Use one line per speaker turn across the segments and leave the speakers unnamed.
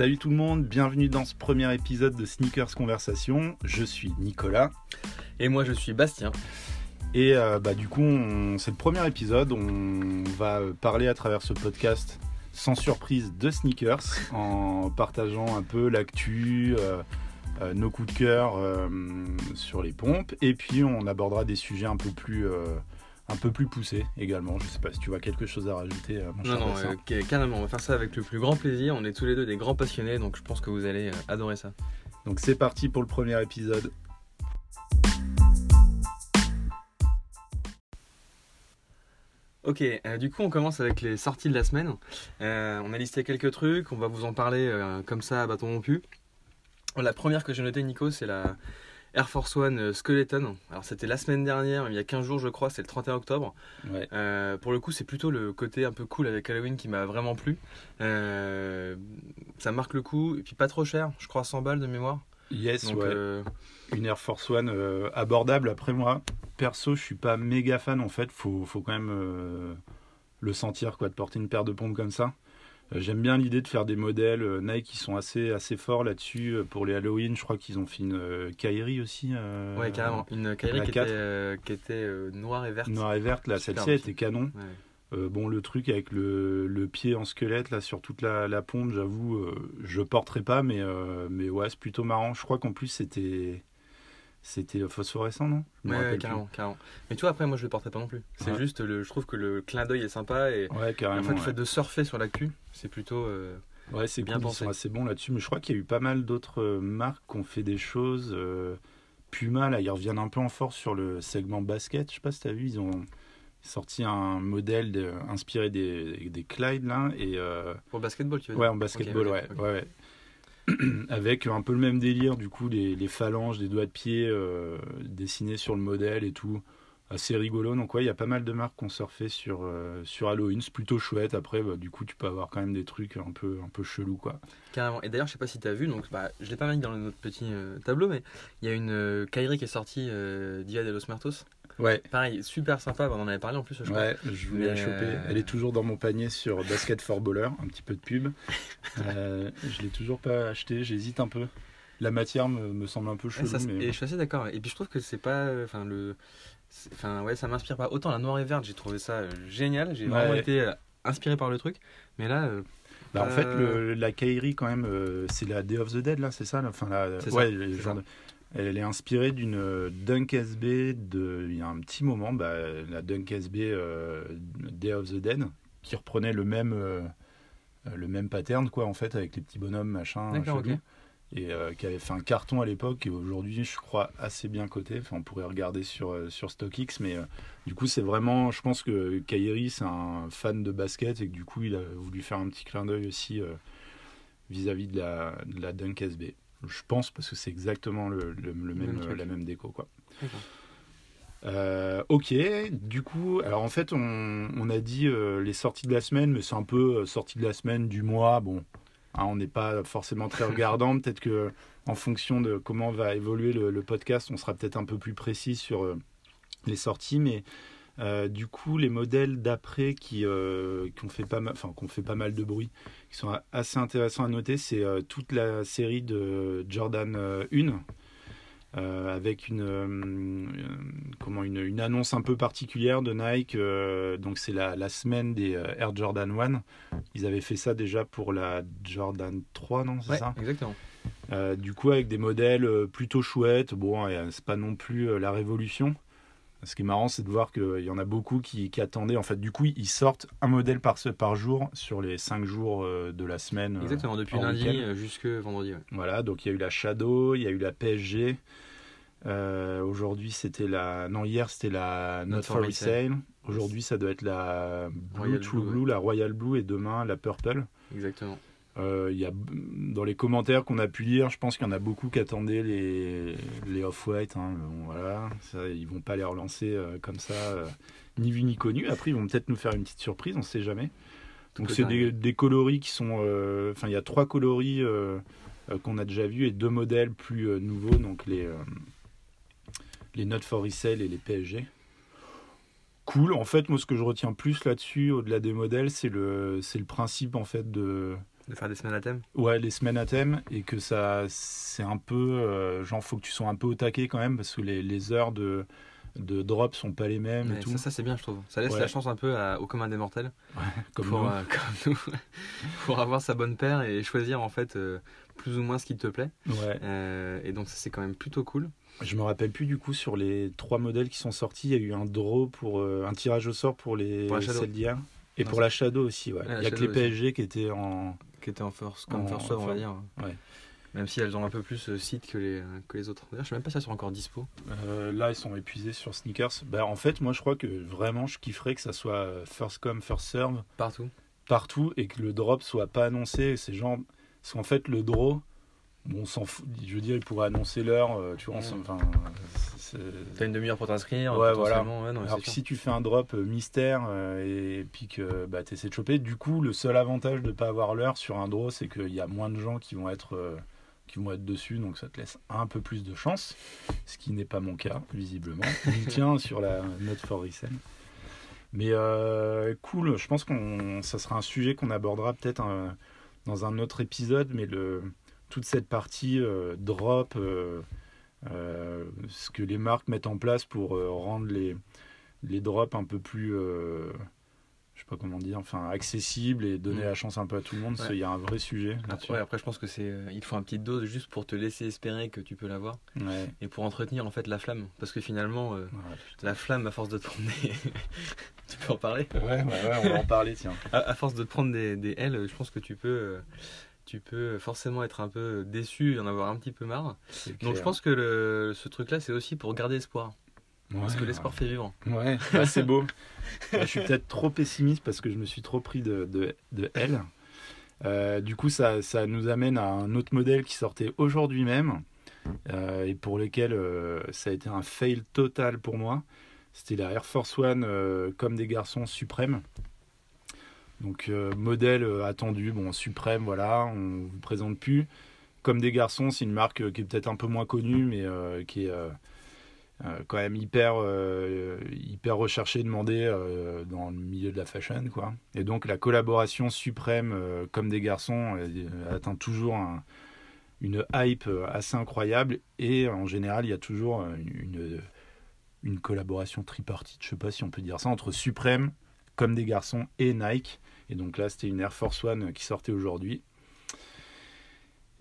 Salut tout le monde, bienvenue dans ce premier épisode de Sneakers Conversation. Je suis Nicolas.
Et moi je suis Bastien.
Et euh, bah, du coup, on- c'est le premier épisode. On va parler à travers ce podcast sans surprise de sneakers en partageant un peu l'actu, euh, euh, nos coups de cœur sur les pompes. Et puis on abordera des sujets un peu plus, un peu plus poussés également. Je sais pas si tu vois quelque chose à rajouter. euh, mon
Non, non, euh, ca- carrément, on va faire ça avec le plus grand plaisir. On est tous les deux des grands passionnés, donc je pense que vous allez euh, adorer ça.
Donc c'est parti pour le premier épisode.
Ok, euh, du coup on commence avec les sorties de la semaine. Euh, on a listé quelques trucs, on va vous en parler comme ça à bâton rompu. La première que j'ai notée Nico, c'est la Air Force One euh, Skeleton. Alors c'était la semaine dernière, il y a 15 jours je crois, c'est le 31 octobre.
Ouais.
Euh, pour le coup, c'est plutôt le côté un peu cool avec Halloween qui m'a vraiment plu. Euh, ça marque le coup, et puis pas trop cher, je crois 100 balles de mémoire.
Yes,
Donc,
ouais.
euh,
Une Air Force One abordable. Après moi, perso, je suis pas méga fan en fait. Faut, faut quand même le sentir quoi, de porter une paire de pompes comme ça. Euh, J'aime bien l'idée de faire des modèles euh, Nike qui sont assez, assez forts là-dessus. Euh, Pour les Halloween, je crois qu'ils ont fait une Kyrie aussi.
ouais, carrément. Une
la
qui était, qui était noire et verte.
Noire et verte, là, celle-ci était canon.
Ouais.
Euh, bon, le truc avec le, le pied en squelette là sur toute la, la pompe, j'avoue, euh, je porterai pas, mais, euh, mais ouais, c'est plutôt marrant. Je crois qu'en plus c'était c'était phosphorescent, non? Je
Ouais, ouais,
plus.
carrément, carrément. Mais tu vois, après, moi je le porterai pas non plus. C'est
Ouais.
juste, le, je trouve que le clin d'œil est sympa et,
Ouais, carrément.
en fait, le
ouais.
fait de surfer sur l'actu, c'est plutôt. euh,
Ouais, c'est
bien
cool, ils
pensé.
sont assez bons là-dessus. Mais je crois qu'il y a eu pas mal d'autres euh, marques qui ont fait des choses. euh, Puma, là, ils reviennent un peu en force sur le segment basket. Je sais pas si tu as vu, ils ont sorti un modèle de- inspiré des, des Clyde, là. Et, euh,
Pour le basketball, tu veux
ouais,
dire
en basketball,
Ok,
ouais,
ok, ok.
ouais, ouais. Avec un peu le même délire, du coup, les, les phalanges des doigts de pied euh, dessinés sur le modèle et tout. Assez rigolo. Donc, ouais, il y a pas mal de marques surfé sur, euh, sur Halloween. C'est plutôt chouette. Après, bah, du coup, tu peux avoir quand même des trucs un peu, un peu chelous, quoi.
Carrément. Et d'ailleurs, je sais pas si tu as vu, donc bah, je l'ai pas mis dans notre petit euh, tableau, mais il y a une euh, Kyrie qui est sortie Dia de los Muertos.
Ouais,
Pareil, super sympa, on en avait parlé en plus, je crois.
ouais, je voulais la choper.
euh,
Elle est toujours dans mon panier sur Basket for Baller, un petit peu de pub. Euh, je l'ai toujours pas acheté, j'hésite un peu. La matière me, me semble un peu
Ouais,
chelou,
ça,
mais
Et je suis assez d'accord. Et puis je trouve que c'est pas. euh, Enfin, le. Enfin, ouais, ça m'inspire pas. Autant la noire et verte, j'ai trouvé ça euh, génial. J'ai vraiment été inspiré par le truc. Mais là,
Bah, en fait, le- la Kairi, quand même, c'est la Day of the Dead, là, c'est ça la, enfin, la, ouais,
ça,
le
c'est
genre
ça.
de- Elle est inspirée d'une euh, Dunk SB de, il y a un petit moment, bah, la Dunk SB euh, Day of the Dead, qui reprenait le même, euh, le même pattern, quoi, en fait, avec les petits bonhommes, machin. Et euh, qui avait fait un carton à l'époque, et aujourd'hui, je crois, assez bien coté. Enfin, on pourrait regarder sur, sur StockX, mais du coup, c'est vraiment, je pense que Kairi, c'est un fan de basket, et que du coup, il a voulu faire un petit clin d'œil aussi vis-à-vis de la, de la Dunk SB. Je pense parce que c'est exactement le, le- le même, la même déco. Quoi. Euh, ok, du coup, alors en fait, on, on a dit euh, les sorties de la semaine, mais c'est un peu euh, sorties de la semaine, du mois. Bon, hein, on n'est pas forcément très regardant. peut-être que en fonction de comment va évoluer le, le podcast, on sera peut-être un peu plus précis sur les sorties. Mais euh, du coup, les modèles d'après qui, euh, qui ont fait pas mal, enfin, qui ont fait pas mal de bruit, qui sont assez intéressants à noter, c'est euh, toute la série de Jordan euh, 1. euh, avec une, comment, une, une annonce un peu particulière de Nike. donc, c'est la, la semaine des Air Jordan 1. Ils avaient fait ça déjà pour la Jordan 3, non C'est
Ouais,
ça?
exactement.
du coup, avec des modèles plutôt chouettes. Bon, c'est pas non plus la révolution. Ce qui est marrant, c'est de voir qu'il y en a beaucoup qui, qui attendaient. En fait, du coup, ils sortent un modèle par, par jour sur les 5 jours euh, de la semaine. euh,
Exactement, depuis lundi jusque vendredi. ouais.
Voilà, donc il y a eu la Shadow, il y a eu la PSG. Euh, Aujourd'hui, c'était la. Non, hier, c'était la Not, for Resale. Aujourd'hui, ça doit être la Blue
Royal
True
Blue,
Blue, la Royal Blue, et demain, la Purple.
Exactement.
Euh, y a, dans les commentaires qu'on a pu lire, je pense qu'il y en a beaucoup qui attendaient les, les Off-White. hein. Bon, voilà, ça, ils vont pas les relancer euh, comme ça, euh, ni vu ni connu. Après, ils vont peut-être nous faire une petite surprise, on sait jamais. Donc, c'est des, coloris qui sont. euh, Enfin, il y a trois coloris qu'on a déjà vus et deux modèles plus nouveaux, donc les, les Not for Resale et les PSG. Cool. En fait, moi, ce que je retiens plus là-dessus, au-delà des modèles, c'est le, c'est le principe en fait de
De faire des semaines à thème?
Ouais, les semaines à thème et que ça, c'est un peu, euh, genre, faut que tu sois un peu au taquet quand même parce que les, les heures de, de drop sont pas les mêmes et
Ouais,
tout.
ça, ça c'est bien, je trouve. Ça laisse
Ouais.
la chance un peu à- au commun des mortels
comme
pour,
nous.
euh, comme nous, pour avoir sa bonne paire et choisir en fait euh, plus ou moins ce qui te plaît.
Ouais.
Euh, et donc ça c'est quand même plutôt cool.
Je me rappelle plus du coup sur les trois modèles qui sont sortis, il y a eu un draw pour un tirage au sort pour les
Pour
celles d'hier. Et
Non,
pour la Shadow aussi, ouais.
Ouais,
il y a que les. PSG qui étaient en.
Qui était en first, comme
En-
first serve, on va dire.
ouais.
Même si elles ont un peu plus euh, site que les, que les autres. D'ailleurs, je sais même pas si elles sont encore dispo.
Euh, là, ils sont épuisés sur sneakers. Bah, en fait, moi, je crois que vraiment, je kifferais que ça soit euh, first come, first serve
Partout.
partout et que le drop soit pas annoncé. C'est genre. Parce qu'en fait, le draw, bon, on fout. Je veux dire, ils pourraient annoncer l'heure, euh, tu vois. Enfin,
T'as une demi-heure pour t'inscrire.
Ouais,
potentiellement, ouais, non, mais
Alors que
sûr.
si tu fais un drop euh, mystère euh, et puis que bah, tu essaies de choper, du coup, le seul avantage de ne pas avoir l'heure sur un draw, c'est qu'il y a moins de gens qui vont être. qui vont être dessus, donc ça te laisse un peu plus de chance, ce qui n'est pas mon cas, visiblement. Il tient sur la note for resale. Mais euh, cool, je pense qu'on ça sera un sujet qu'on abordera peut-être dans un autre épisode, mais le, toute cette partie euh, drop, euh, euh, ce que les marques mettent en place pour rendre les, les drops un peu plus, je sais pas comment dire, enfin accessibles et donner
Mm.
la chance un peu à tout le monde.
Ouais.
Il y a un vrai sujet là-dessus.
Après, ouais, après, je pense que c'est, euh, il faut un petite dose juste pour te laisser espérer que tu peux l'avoir
Ouais.
et pour entretenir en fait la flamme. Parce que finalement, euh, la flamme, à force de te prendre des... tu peux en parler?
Ouais, ouais, ouais, on va en parler, tiens.
à, à force de te prendre des, des ailes, je pense que tu peux, euh, tu peux forcément être un peu déçu et en avoir un petit peu marre. Donc je pense que le- ce truc-là, c'est aussi pour garder espoir. Parce que l'espoir fait vivre.
Ouais, ouais, c'est beau. je suis peut-être trop pessimiste parce que je me suis trop pris de, de, de L. Euh, du coup, ça, ça nous amène à un autre modèle qui sortait aujourd'hui même euh, et pour lequel euh, ça a été un fail total pour moi. C'était la Air Force One comme des garçons suprême. Donc euh, modèle euh, attendu, bon suprême, voilà, on vous présente plus. Comme des garçons, c'est une marque euh, qui est peut-être un peu moins connue, mais qui est quand même hyper, hyper recherchée, demandée dans le milieu de la fashion, quoi. Et donc la collaboration suprême, comme des garçons, atteint toujours un- une hype assez incroyable. Et en général, il y a toujours une, collaboration tripartite, je sais pas si on peut dire ça, entre Suprême, comme des garçons, et Nike. Et donc là, c'était une Air Force One qui sortait aujourd'hui.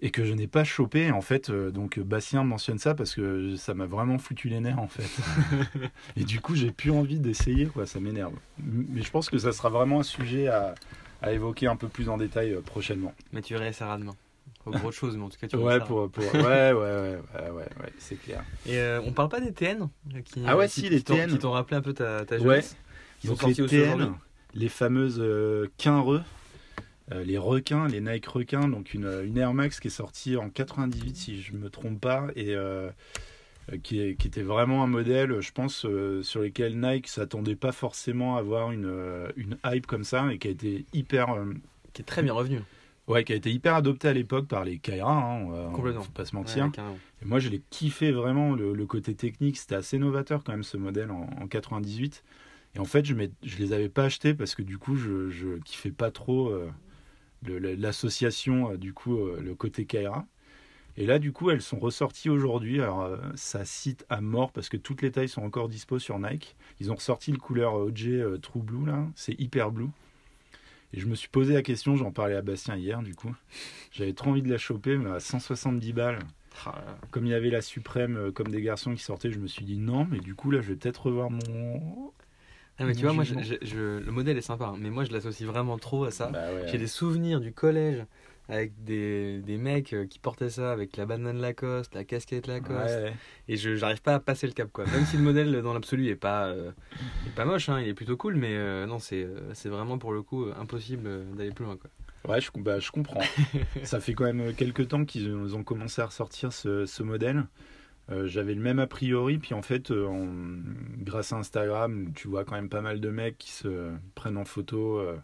Et que je n'ai pas chopé, en fait. euh, donc Bastien mentionne ça parce que ça m'a vraiment foutu les nerfs, en fait. et du coup, j'ai plus envie d'essayer, quoi. Ça m'énerve. Mais je pense que ça sera vraiment un sujet à, à évoquer un peu plus en détail euh, prochainement.
Mais tu réessayeras demain. Pas autre chose, mais en tout cas, tu
Ouais, pour, pour... ouais, ouais, ouais, ouais, ouais, ouais, c'est clair.
Et euh, on parle pas des TN euh, qui,
Ah ouais,
qui-
si, les
t'ont-
TN.
Qui t'ont rappelé un peu ta, ta
Ouais.
jeunesse. Ils ont sorti
les
aussi
TN,
aujourd'hui.
Les fameuses euh, quinreux, euh, les requins, les Nike requins, donc une, une Air Max qui est sortie en 98 si je me trompe pas et euh, qui, est- qui était vraiment un modèle, je pense, euh, sur lequel Nike s'attendait pas forcément à avoir une, euh, une hype comme ça et qui a été hyper, euh,
Qui est très bien revenu.
ouais, qui a été hyper adopté à l'époque par les Kaira, hein, on
Complètement.
faut pas se mentir.
Ouais.
Et moi, je l'ai kiffé vraiment, le, le côté technique. C'était assez novateur quand même, ce modèle en, en 98. Et en fait, je, ne les avais pas achetés parce que du coup, je, je kiffais pas trop euh, l'association, euh, du coup, euh, le côté Kaira. Et là, du coup, elles sont ressorties aujourd'hui. Alors, euh, ça cite à mort parce que toutes les tailles sont encore dispo sur Nike. Ils ont ressorti le couleur OG euh, True Blue, là. C'est hyper blue. Et je me suis posé la question, j'en parlais à Bastien hier, du coup. J'avais trop envie de la choper, mais à 170 balles
Ah,
comme il y avait la suprême comme des garçons qui sortaient, je me suis dit non, mais du coup là je vais peut-être revoir mon.
Ah, mais tu vois, moi, je-
jugement.
je- je- le modèle est sympa, hein, mais moi, je l'associe vraiment trop à ça.
Bah ouais.
J'ai des souvenirs du collège avec des, des mecs euh, qui portaient ça avec la banane Lacoste, la casquette Lacoste,
Ouais,
et je j'arrive pas à passer le cap quoi. Même si le modèle dans l'absolu est pas euh, est pas moche, hein, il est plutôt cool, mais euh, non c'est vraiment pour le coup impossible d'aller plus loin quoi.
ouais, je, bah, je comprends. Ça fait quand même quelques temps qu'ils ont commencé à ressortir ce, ce modèle. Euh, J'avais le même a priori, puis en fait, euh, en- grâce à Instagram, tu vois quand même pas mal de mecs qui se prennent en photo euh,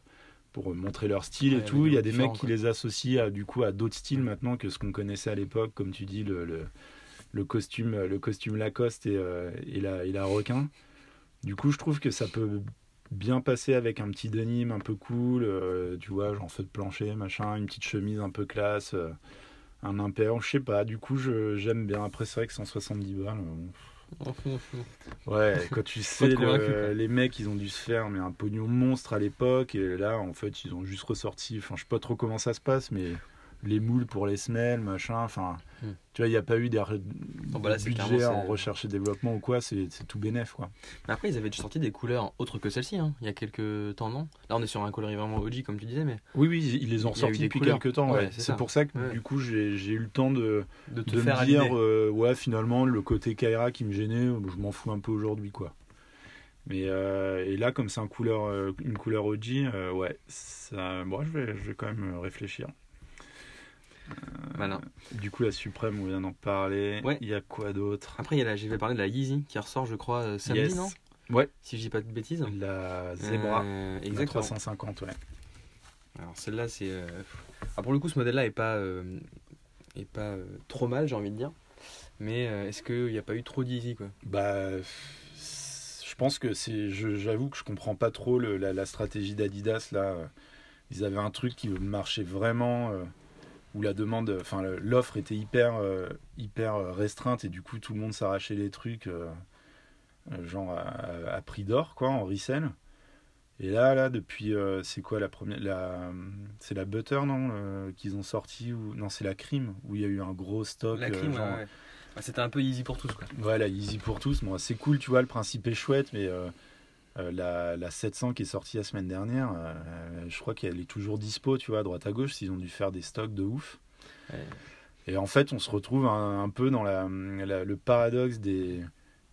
pour montrer leur style
Ouais,
et tout. Il y a des mecs qui
quoi.
les associent à, du coup à d'autres styles maintenant que ce qu'on connaissait à l'époque, comme tu dis, le, le, le costume, le costume Lacoste et, et, la, et la requin. Du coup, je trouve que ça peut bien passé avec un petit denim un peu cool, tu vois, genre feu de plancher, machin, une petite chemise un peu classe, un impair, je sais pas, du coup je- j'aime bien. Après c'est vrai que 170 balles, euh, ouais, quand tu sais, le- les mecs ils ont dû se faire mais un pognon monstre à l'époque, et là en fait ils ont juste ressorti, enfin je sais pas trop comment ça se passe, mais les moules pour les semelles, machin, enfin,
Hmm.
tu vois, il n'y a pas eu des,
Bon, bah là,
en recherche et développement ou quoi, c'est tout bénef quoi.
Mais après, ils avaient déjà sorti des couleurs autres que celle-ci, hein, il y a quelques temps, non? Là, on est sur un coloris vraiment OG, comme tu disais, mais
Oui, oui, ils les ont sortis depuis
couleurs.
quelques temps.
Ouais,
ouais.
c'est
pour ça que
Ouais.
du coup j'ai eu le temps de,
de te
de
faire
me dire, euh, ouais, finalement, le côté Kaira qui me gênait, je m'en fous un peu aujourd'hui, quoi. Mais euh, et là, comme c'est un couleur, euh, une couleur OG, euh, ouais, ça, bon, je vais, je vais quand même réfléchir.
Malin.
Du coup, la Suprême, on vient d'en parler.
Ouais.
Il y a quoi d'autre?
Après, il y a la, je vais parler de la Yeezy qui ressort, je crois, euh, samedi,
Yes.
non?
Ouais.
Si je dis pas de bêtises.
La Zebra,
Euh,
la
exactement.
350, ouais.
Alors celle-là, c'est. euh, ah, pour le coup, ce modèle-là est pas, euh, est pas euh, trop mal, j'ai envie de dire. Mais euh, est-ce qu'il n'y a pas eu trop d'easy quoi?
Bah, je pense que c'est. J'avoue que je comprends pas trop le- la, la stratégie d'Adidas là. Ils avaient un truc qui marchait vraiment, euh, où la demande, enfin l'offre était hyper, euh, hyper restreinte et du coup tout le monde s'arrachait les trucs, euh, euh, genre à, à prix d'or quoi, en resell. Et là, là, depuis, euh, c'est quoi la première, la, c'est la Butter non, euh, qu'ils ont sorti ou non, c'est la Crime où il y a eu un gros stock.
La
euh,
crime,
genre,
ouais, ouais. Bah, c'était un peu easy pour tous quoi.
voilà, easy pour tous. Bon, c'est cool, tu vois, le principe est chouette, mais euh, la, la 700 qui est sortie la semaine dernière, euh, je crois qu'elle est toujours dispo, tu vois, à droite à gauche, s'ils ont dû faire des stocks de ouf.
Ouais.
Et en fait, on se retrouve un, un peu dans la, la- le paradoxe des,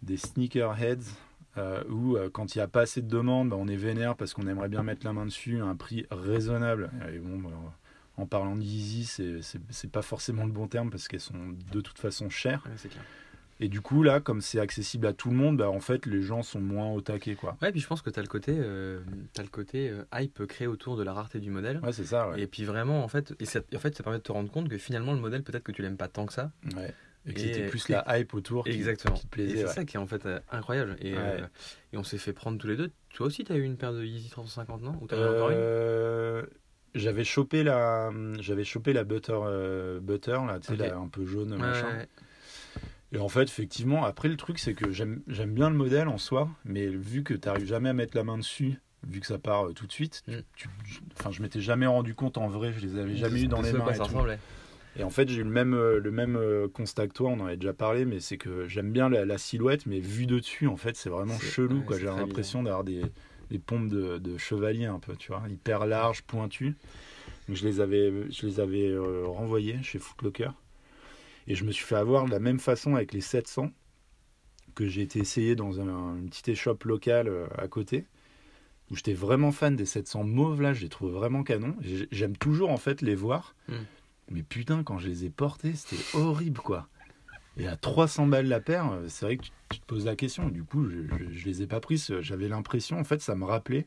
des sneakerheads, euh, où quand il n'y a pas assez de demandes, bah, on est vénère parce qu'on aimerait bien mettre la main dessus à un prix raisonnable. Et bon, bah, en parlant d'Easy, c'est- pas forcément le bon terme parce qu'elles sont de toute façon chères.
Ouais, c'est clair.
Et du coup, là, comme c'est accessible à tout le monde, bah, en fait, les gens sont moins au taquet, quoi.
Ouais, puis je pense que tu as le côté, euh, t'as le côté euh, hype créé autour de la rareté du modèle.
Ouais, c'est ça, ouais.
Et puis vraiment, en fait, et ça, en fait, ça permet de te rendre compte que finalement, le modèle, peut-être que tu l'aimes pas tant que ça.
Ouais. Et que c'était plus
et-
la hype autour qui,
Exactement.
qui te
et
plaisait.
c'est
ouais.
ça qui est en fait euh, incroyable. Et, euh, on s'est fait prendre tous les deux. Toi aussi, tu as eu une paire de Yeezy 350, non? Ou encore une?
J'avais chopé la, j'avais chopé la butter, euh, butter là, tu sais, un peu jaune,
Ouais,
machin.
ouais, ouais.
Et en fait, effectivement, après le truc, c'est que j'aime, bien le modèle en soi, mais vu que tu n'arrives jamais à mettre la main dessus, vu que ça part euh, tout de suite,
Mm.
tu- je- enfin, je m'étais jamais rendu compte en vrai, je les avais jamais eu dans les mains. et
ça
en fait, j'ai eu le même, euh, le même euh, constat que toi, on en avait déjà parlé, mais c'est que j'aime bien la, la silhouette, mais vu de dessus, en fait, c'est vraiment chelou.
ouais,
quoi.
c'est
J'ai l'impression d'avoir des, des pompes de, de chevalier un peu, tu vois, hyper larges, pointues. Donc je les avais, je les avais euh, renvoyées chez Footlocker. Et je me suis fait avoir de la même façon avec les 700 que j'ai été essayé dans un, une petite échoppe locale euh, à côté où j'étais vraiment fan des 700 mauves là, je les trouve vraiment canon. J'ai- J'aime toujours en fait les voir.
Mm.
Mais putain, quand je les ai portés, c'était horrible quoi. Et à 300 balles la paire, euh, c'est vrai que tu, te poses la question. Du coup, je, je, je les ai pas prises. J'avais l'impression, en fait, ça me rappelait.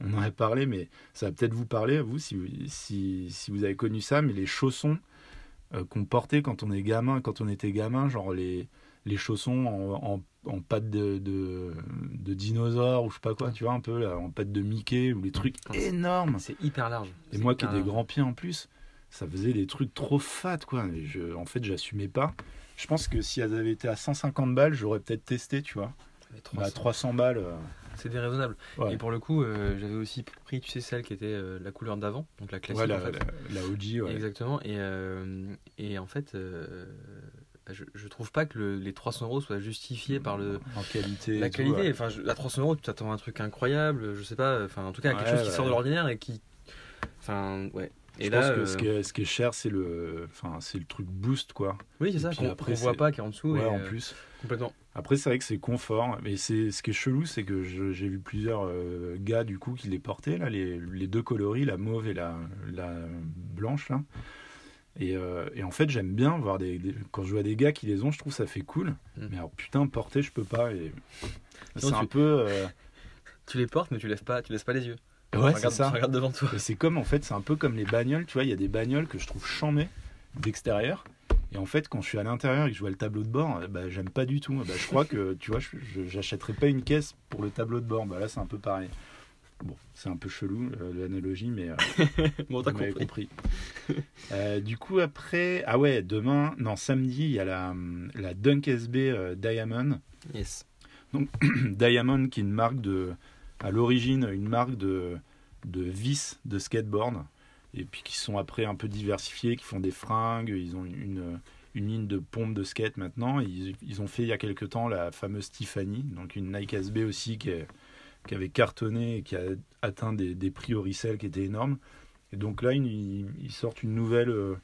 On en a parlé, mais ça va peut-être vous parler à vous si, si, si vous avez connu ça. Mais les chaussons euh, qu'on portait quand on est gamin, quand on était gamin, genre les, les chaussons en, en, en pâte de, de, de dinosaure ou je sais pas quoi, tu vois, un peu là, en pâte de Mickey ou les trucs énormes.
C'est hyper large.
Et moi qui ai des
large.
grands pieds en plus, ça faisait des trucs trop fat quoi. Et je, en fait, j'assumais pas. Je pense que si elles avaient été à 150 balles, j'aurais peut-être testé, tu vois.
Mais
Mais à
300,
300 balles. euh,
C'est déraisonnable.
ouais.
Et pour le coup, euh, j'avais aussi pris, tu sais, celle qui était euh, la couleur d'avant, donc la classique
Ouais, la,
en fait.
la- la OG, ouais.
Exactement. Et, euh, et en fait, bah, je, je trouve pas que le- les 300 euros soient justifiés par le,
En qualité.
la
tout,
qualité. Enfin, je- à 300 euros, tu t'attends à un truc incroyable, je sais pas. Enfin, en tout cas, quelque chose qui sort de l'ordinaire et qui. Enfin, ouais. Et
je
là,
pense que
euh,
ce, qui est, ce qui est cher, c'est le, enfin, c'est le truc boost, quoi.
oui, c'est ça, qu'on voit pas qui est en dessous.
Ouais,
et,
en
euh,
plus.
Complètement.
Après, c'est vrai que c'est confort. Mais c'est ce qui est chelou, c'est que j'ai vu plusieurs euh, gars du coup qui les portaient là, les, les deux coloris, la mauve et la, la blanche là. Et, euh, et en fait, j'aime bien voir des, des- quand je vois des gars qui les ont, je trouve ça fait cool.
Mm.
Mais alors putain, porter, je peux pas. Et c'est un
tu-
peu. euh,
Tu les portes, mais tu lèves pas, tu laisses pas les yeux.
Ouais, c'est ça.
Tu regardes devant toi.
C'est comme en fait, c'est un peu comme les bagnoles, tu vois, il y a des bagnoles que je trouve chambées d'extérieur. Et en fait, quand je suis à l'intérieur et que je vois le tableau de bord, euh, bah, j'aime pas du tout. Bah, je crois que, tu vois, j'achèterais pas une caisse pour le tableau de bord. Bah, là, c'est un peu pareil. Bon, c'est un peu chelou euh, l'analogie, mais euh,
Bon, t'as compris.
compris. Euh, du coup, après, ah ouais, demain, non, samedi, il y a la, la Dunk SB euh, Diamond.
Yes.
Diamond, qui est une marque de, à l'origine, une marque de, de vis de skateboard, et puis qui sont après un peu diversifiés, qui font des fringues, ils ont une, une ligne de pompe de skate maintenant. Ils, ils ont fait il y a quelques temps la fameuse Tiffany, donc une Nike SB aussi qui, qui avait cartonné et qui a atteint des, des prix au resell qui étaient énormes. Et donc là, ils, ils sortent une nouvelle, euh,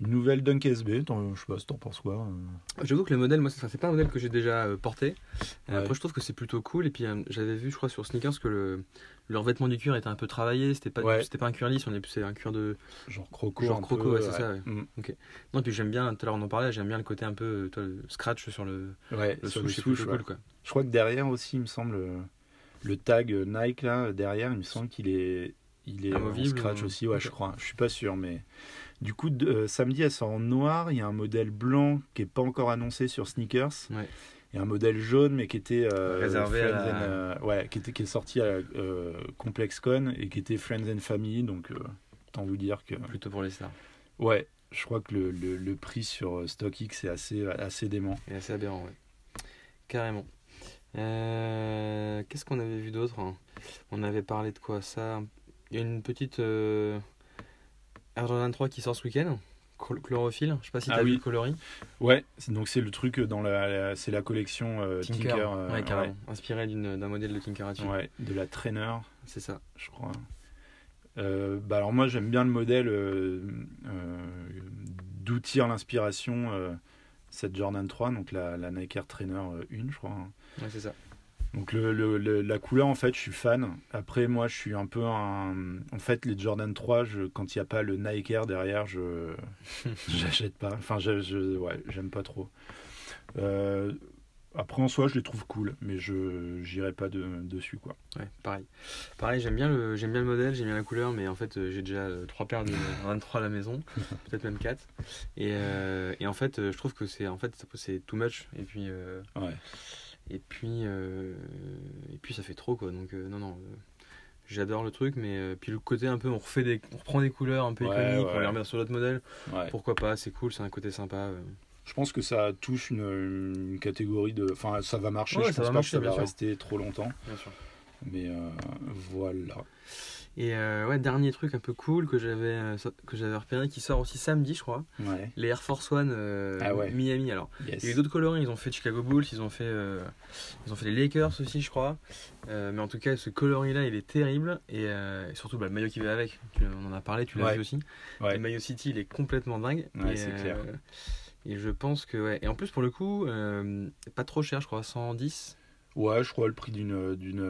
une nouvelle Dunk SB. Je sais pas si t'en penses quoi. euh.
J'avoue que le modèle, moi, c'est pas un modèle que j'ai déjà euh, porté. Euh,
Ouais.
Après, je trouve que c'est plutôt cool. Et puis, j'avais vu, je crois, sur Sneakers que le, leur vêtement du cuir était un peu travaillé. C'était pas,
Ouais.
c'était pas un cuir lisse, on est c'est un cuir de.
Genre croco.
Genre croco,
peu,
ouais, c'est ça.
Mm.
Non, puis j'aime bien. Tout à l'heure, on en parlait. J'aime bien le côté un peu, toi, le scratch sur le,
Ouais,
le
sur
souche.
souche,
cool, quoi.
Je crois que derrière aussi, il me semble, le tag Nike là, derrière, il me semble qu'il est, il est en scratch
ou-
aussi, ouais, je crois. Je suis pas sûr, mais du coup, de- euh, samedi, elle sort en noir. Il y a un modèle blanc qui est pas encore annoncé sur Sneakers.
Ouais.
Et un modèle jaune, mais qui était euh,
Réservé à
Friends
la-
and, euh, ouais, qui était qui est sorti à ComplexCon et qui était Friends and Family. Donc, autant vous dire que,
Plutôt pour les stars.
ouais, je crois que le, le, le prix sur StockX est assez assez dément.
Et assez aberrant, ouais. Carrément. Euh, Qu'est-ce qu'on avait vu d'autre hein? On avait parlé de quoi? Ça Il y a une petite euh, Air Jordan 3 qui sort ce week-end. Chl- Chlorophylle. Je sais pas si
Ah
t'as vu
oui.
le coloris.
Ouais, donc c'est le truc dans la, la- c'est la collection euh,
Tinker.
Tinker, euh,
ouais. Inspiré d'une- d'un modèle de Tinkerati.
ouais, de la Trainer,
C'est ça.
je crois. Euh, bah alors moi j'aime bien le modèle euh, euh, d'où tire l'inspiration euh, cette Jordan 3, donc la, la Nike Air Trainer euh, 1, je crois. hein.
Ouais, c'est ça.
Donc le, le- le- la couleur en fait je suis fan. Après moi je suis un peu un... En fait les Jordan 3, je, quand il n'y a pas le Nike Air derrière, je j'achète pas. Enfin je, je- ouais, j'aime pas trop. Euh, après en soi je les trouve cool, mais je j'irai pas de- dessus quoi.
Ouais, pareil. Pareil, j'aime bien le j'aime bien le modèle, j'aime bien la couleur, mais en fait euh, j'ai déjà euh, trois paires de 23 à la maison, peut-être même quatre. Et, euh, et en fait, je trouve que c'est en fait c'est too much. Et puis euh,
Ouais.
Et puis euh, et puis ça fait trop quoi. Donc euh, non non. euh, J'adore le truc, mais euh, puis le côté un peu, on refait des, on reprend des couleurs un peu
Ouais,
iconiques,
ouais.
on les remet sur l'autre modèle.
ouais.
Pourquoi pas C'est cool, c'est un côté sympa. euh.
Je pense que ça touche une, une catégorie de. Enfin, ça va marcher.
Ouais,
je
ça
pense
va
pas
marcher,
que ça va
sûr.
rester trop longtemps.
Bien sûr.
Mais euh, voilà.
Et euh, ouais, dernier truc un peu cool que j'avais euh, que j'avais repéré qui sort aussi samedi, je crois.
Ouais.
Les Air Force One euh,
Ah ouais.
Miami. Alors,
Yes.
Il y a eu d'autres coloris, ils ont fait Chicago Bulls, ils ont fait, euh, ils ont fait les Lakers aussi, je crois. Mais en tout cas, ce coloris-là, il est terrible. Et, et surtout, bah, le maillot qui va avec, tu- on en a parlé, tu l'as
Ouais.
vu aussi. Le maillot City, il est complètement dingue. Et,
c'est clair.
Et je pense que, ouais. Et en plus, pour le coup, pas trop cher, je crois, 110.
Ouais, je crois le prix d'une d'une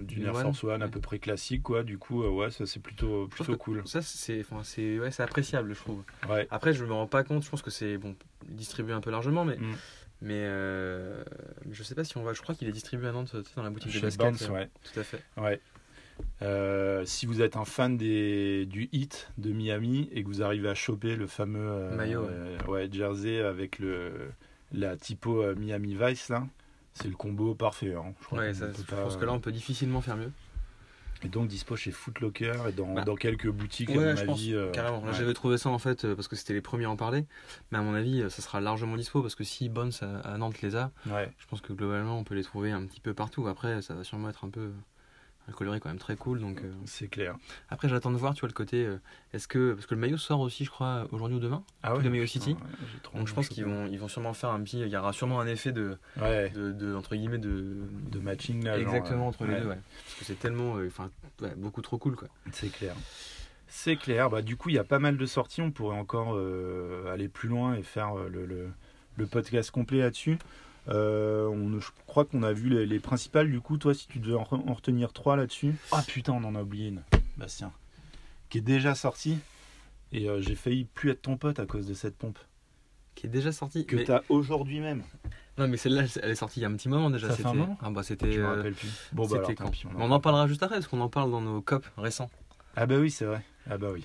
d'une
Une
Air
One.
Force One à peu près classique quoi. Du coup, euh, ouais, ça c'est plutôt plutôt cool.
Ça, c'est enfin, c'est ouais, c'est appréciable, je trouve.
Ouais.
Après, je me rends pas compte, je pense que c'est bon, distribué un peu largement, mais,
Mm.
mais, euh, je sais pas si on va. Je crois qu'il est distribué à Nantes, dans la boutique de basket. Euh,
ouais.
Tout à fait.
Ouais. Euh, si vous êtes un fan des, du hit de Miami et que vous arrivez à choper le fameux euh,
Maillot, ouais.
euh, jersey avec le, la typo euh, Miami Vice, là, c'est le combo parfait. hein. Je crois
Ouais, ça, je
pas-
pense que là, on peut difficilement faire mieux.
Et donc dispo chez Footlocker et dans,
Bah.
dans quelques boutiques,
Ouais,
à mon
je pense,
avis. euh,
Carrément.
Ouais.
j'avais trouvé ça en fait euh, parce que c'était les premiers à en parler. Mais à mon avis, euh, ça sera largement dispo parce que si Bones à, à Nantes les a,
Ouais.
je pense que globalement, on peut les trouver un petit peu partout. Après, ça va sûrement être un peu. Un coloris quand même très cool. Donc, euh,
C'est clair.
Après, j'attends de voir, tu vois, le côté. euh, Est-ce que. Parce que le maillot sort aussi, je crois, aujourd'hui ou demain.
Ah
de Mayo City.
ouais,
Donc, je pense qu'ils vont, ils vont sûrement faire un petit. Il y aura sûrement un effet de.
Ouais,
de, de- entre guillemets, de.
de matching là.
Exactement
euh,
entre les deux, ouais. Parce que c'est tellement. Enfin, beaucoup trop cool, quoi.
C'est clair. C'est clair. Bah, du coup, il y a pas mal de sorties. On pourrait encore aller plus loin et faire le, le, le podcast complet là-dessus. Euh, on, je crois qu'on a vu les, les principales. Du coup, toi, si tu devais en, re- en retenir trois là-dessus. Ah putain, on en a oublié une. Bastien. Qui est déjà sortie. Et euh, j'ai failli plus être ton pote à cause de cette pompe.
Qui est déjà sorti.
Que
mais-
t'as aujourd'hui même.
Non, mais celle-là, elle est sortie il y a un petit moment déjà.
Ça fait un
c'était-
moment
Ah, bah, c'était.
Je me
euh,
rappelle plus. Bon, bah
c'était
alors,
quand
pis. on en
On en parlera juste après, parce qu'on en parle dans nos COP récents.
Ah bah oui, c'est vrai. Ah bah oui.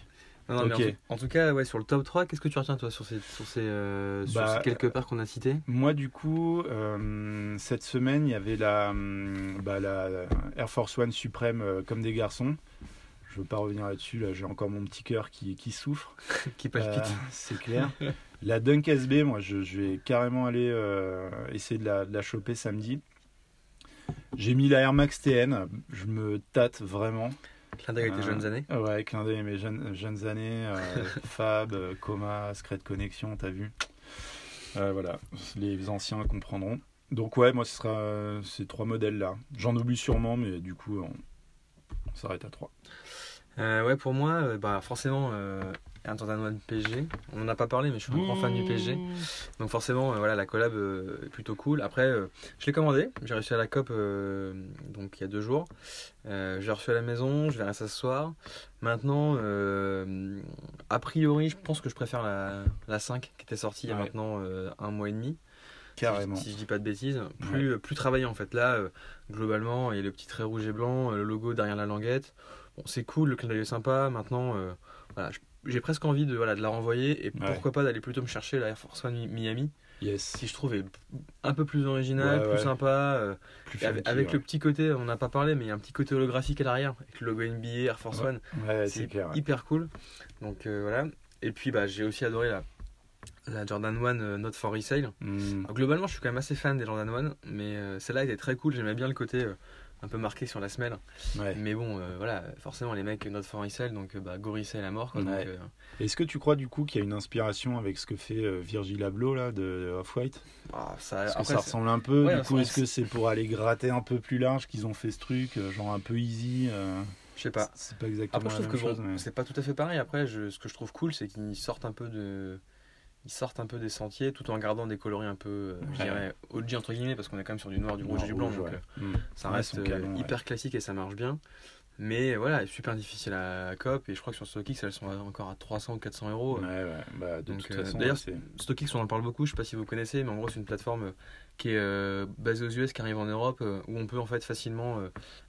Non, non, mais en tout- en, tout cas, ouais, sur le top 3, qu'est-ce que tu retiens toi sur ces, sur ces, euh, sur
Bah,
ces quelques paires qu'on a citées?
Moi, du coup, euh, cette semaine, il y avait la, hum, bah, la Air Force One suprême euh, comme des garçons. Je veux pas revenir là-dessus, là, j'ai encore mon petit cœur qui, qui souffre.
qui palpitent
Euh, c'est clair. la Dunk SB, moi, je, je vais carrément aller essayer de la, de la choper samedi. J'ai mis la Air Max TN, je me tâte vraiment.
Clin d'œil avec tes
Euh,
jeunes années.
Ouais, clin d'œil à mes jeunes, jeunes années, euh, Fab, euh, Coma, Secret Connexion, t'as vu Voilà, les anciens comprendront. Donc ouais, moi ce sera ces trois modèles-là. J'en oublie sûrement, mais du coup on, on s'arrête à trois.
Euh, ouais, pour moi, euh, bah, forcément, euh, 1 PSG. On n'en a pas parlé, mais je suis un grand fan du PSG. Donc forcément, euh, voilà, la collab euh, est plutôt cool. Après, euh, je l'ai commandé. J'ai reçu à la COP euh, donc il y a deux jours. Euh, j'ai reçu à la maison. Je verrai ça ce soir. Maintenant, euh, a priori, je pense que je préfère la, la 5 qui était sortie il y a
Ouais.
maintenant euh, un mois et demi.
Carrément.
Si, je- si je dis pas de bêtises. Plus, plus travaillé en fait. Là, euh, globalement, il y a le petit trait rouge et blanc, le logo derrière la languette. Bon, c'est cool, le clin d'œil est sympa. Maintenant, euh, voilà, je- j'ai presque envie de, voilà, de la renvoyer et
Ouais.
pourquoi pas d'aller plutôt me chercher la Air Force One Mi- Miami
Yes.
qui je trouve est un peu plus original,
Ouais,
plus
ouais.
sympa. euh,
Plus
avec,
funky,
avec
ouais.
le petit côté, on n'a pas parlé, mais il y a un petit côté holographique à l'arrière avec le logo NBA Air Force. One.
Ouais,
C'est hyper cool. Donc euh, voilà. Et puis bah, j'ai aussi adoré la, la Jordan 1 euh, Not for Resale.
Hmm.
Alors, globalement, je suis quand même assez fan des Jordan 1, mais euh, celle-là était très cool. J'aimais bien le côté un peu marqué sur la semelle.
Ouais.
Mais bon, euh, voilà, forcément, les mecs Not for Resale, donc euh, bah, go resale à mort. Quoi,
Ouais.
donc, euh,
Est-ce que tu crois du coup qu'il y a une inspiration avec ce que fait euh, Virgil Abloh là de Off-White?
Ah, ça,
Parce que ça ressemble un peu.
Ouais,
du coup, est-ce que c'est pour aller gratter un peu plus large qu'ils ont fait ce truc, genre un peu easy
je sais pas.
C'est pas exactement
Après, je
la
trouve que
même
bon,
chose, mais-
c'est pas tout à fait pareil. Après, je, ce que je trouve cool, c'est qu'ils sortent un peu de. Ils sortent un peu des sentiers tout en gardant des coloris un peu, euh, je dirais, OG entre guillemets, parce qu'on est quand même sur du noir, du rouge et du blanc.
rouge,
donc,
ouais.
euh,
Hmm.
ça reste euh,
canon,
hyper classique et ça marche bien. Mais voilà, super difficile à COP et je crois que sur StockX elles sont encore à 300 ou 400 euros.
Ouais, ouais. Bah, de
Donc,
toute
euh,
façon,
d'ailleurs. StockX on en parle beaucoup, je sais pas si vous connaissez, mais en gros c'est une plateforme euh, qui est euh, basée aux US, qui arrive en Europe, euh, où on peut en fait facilement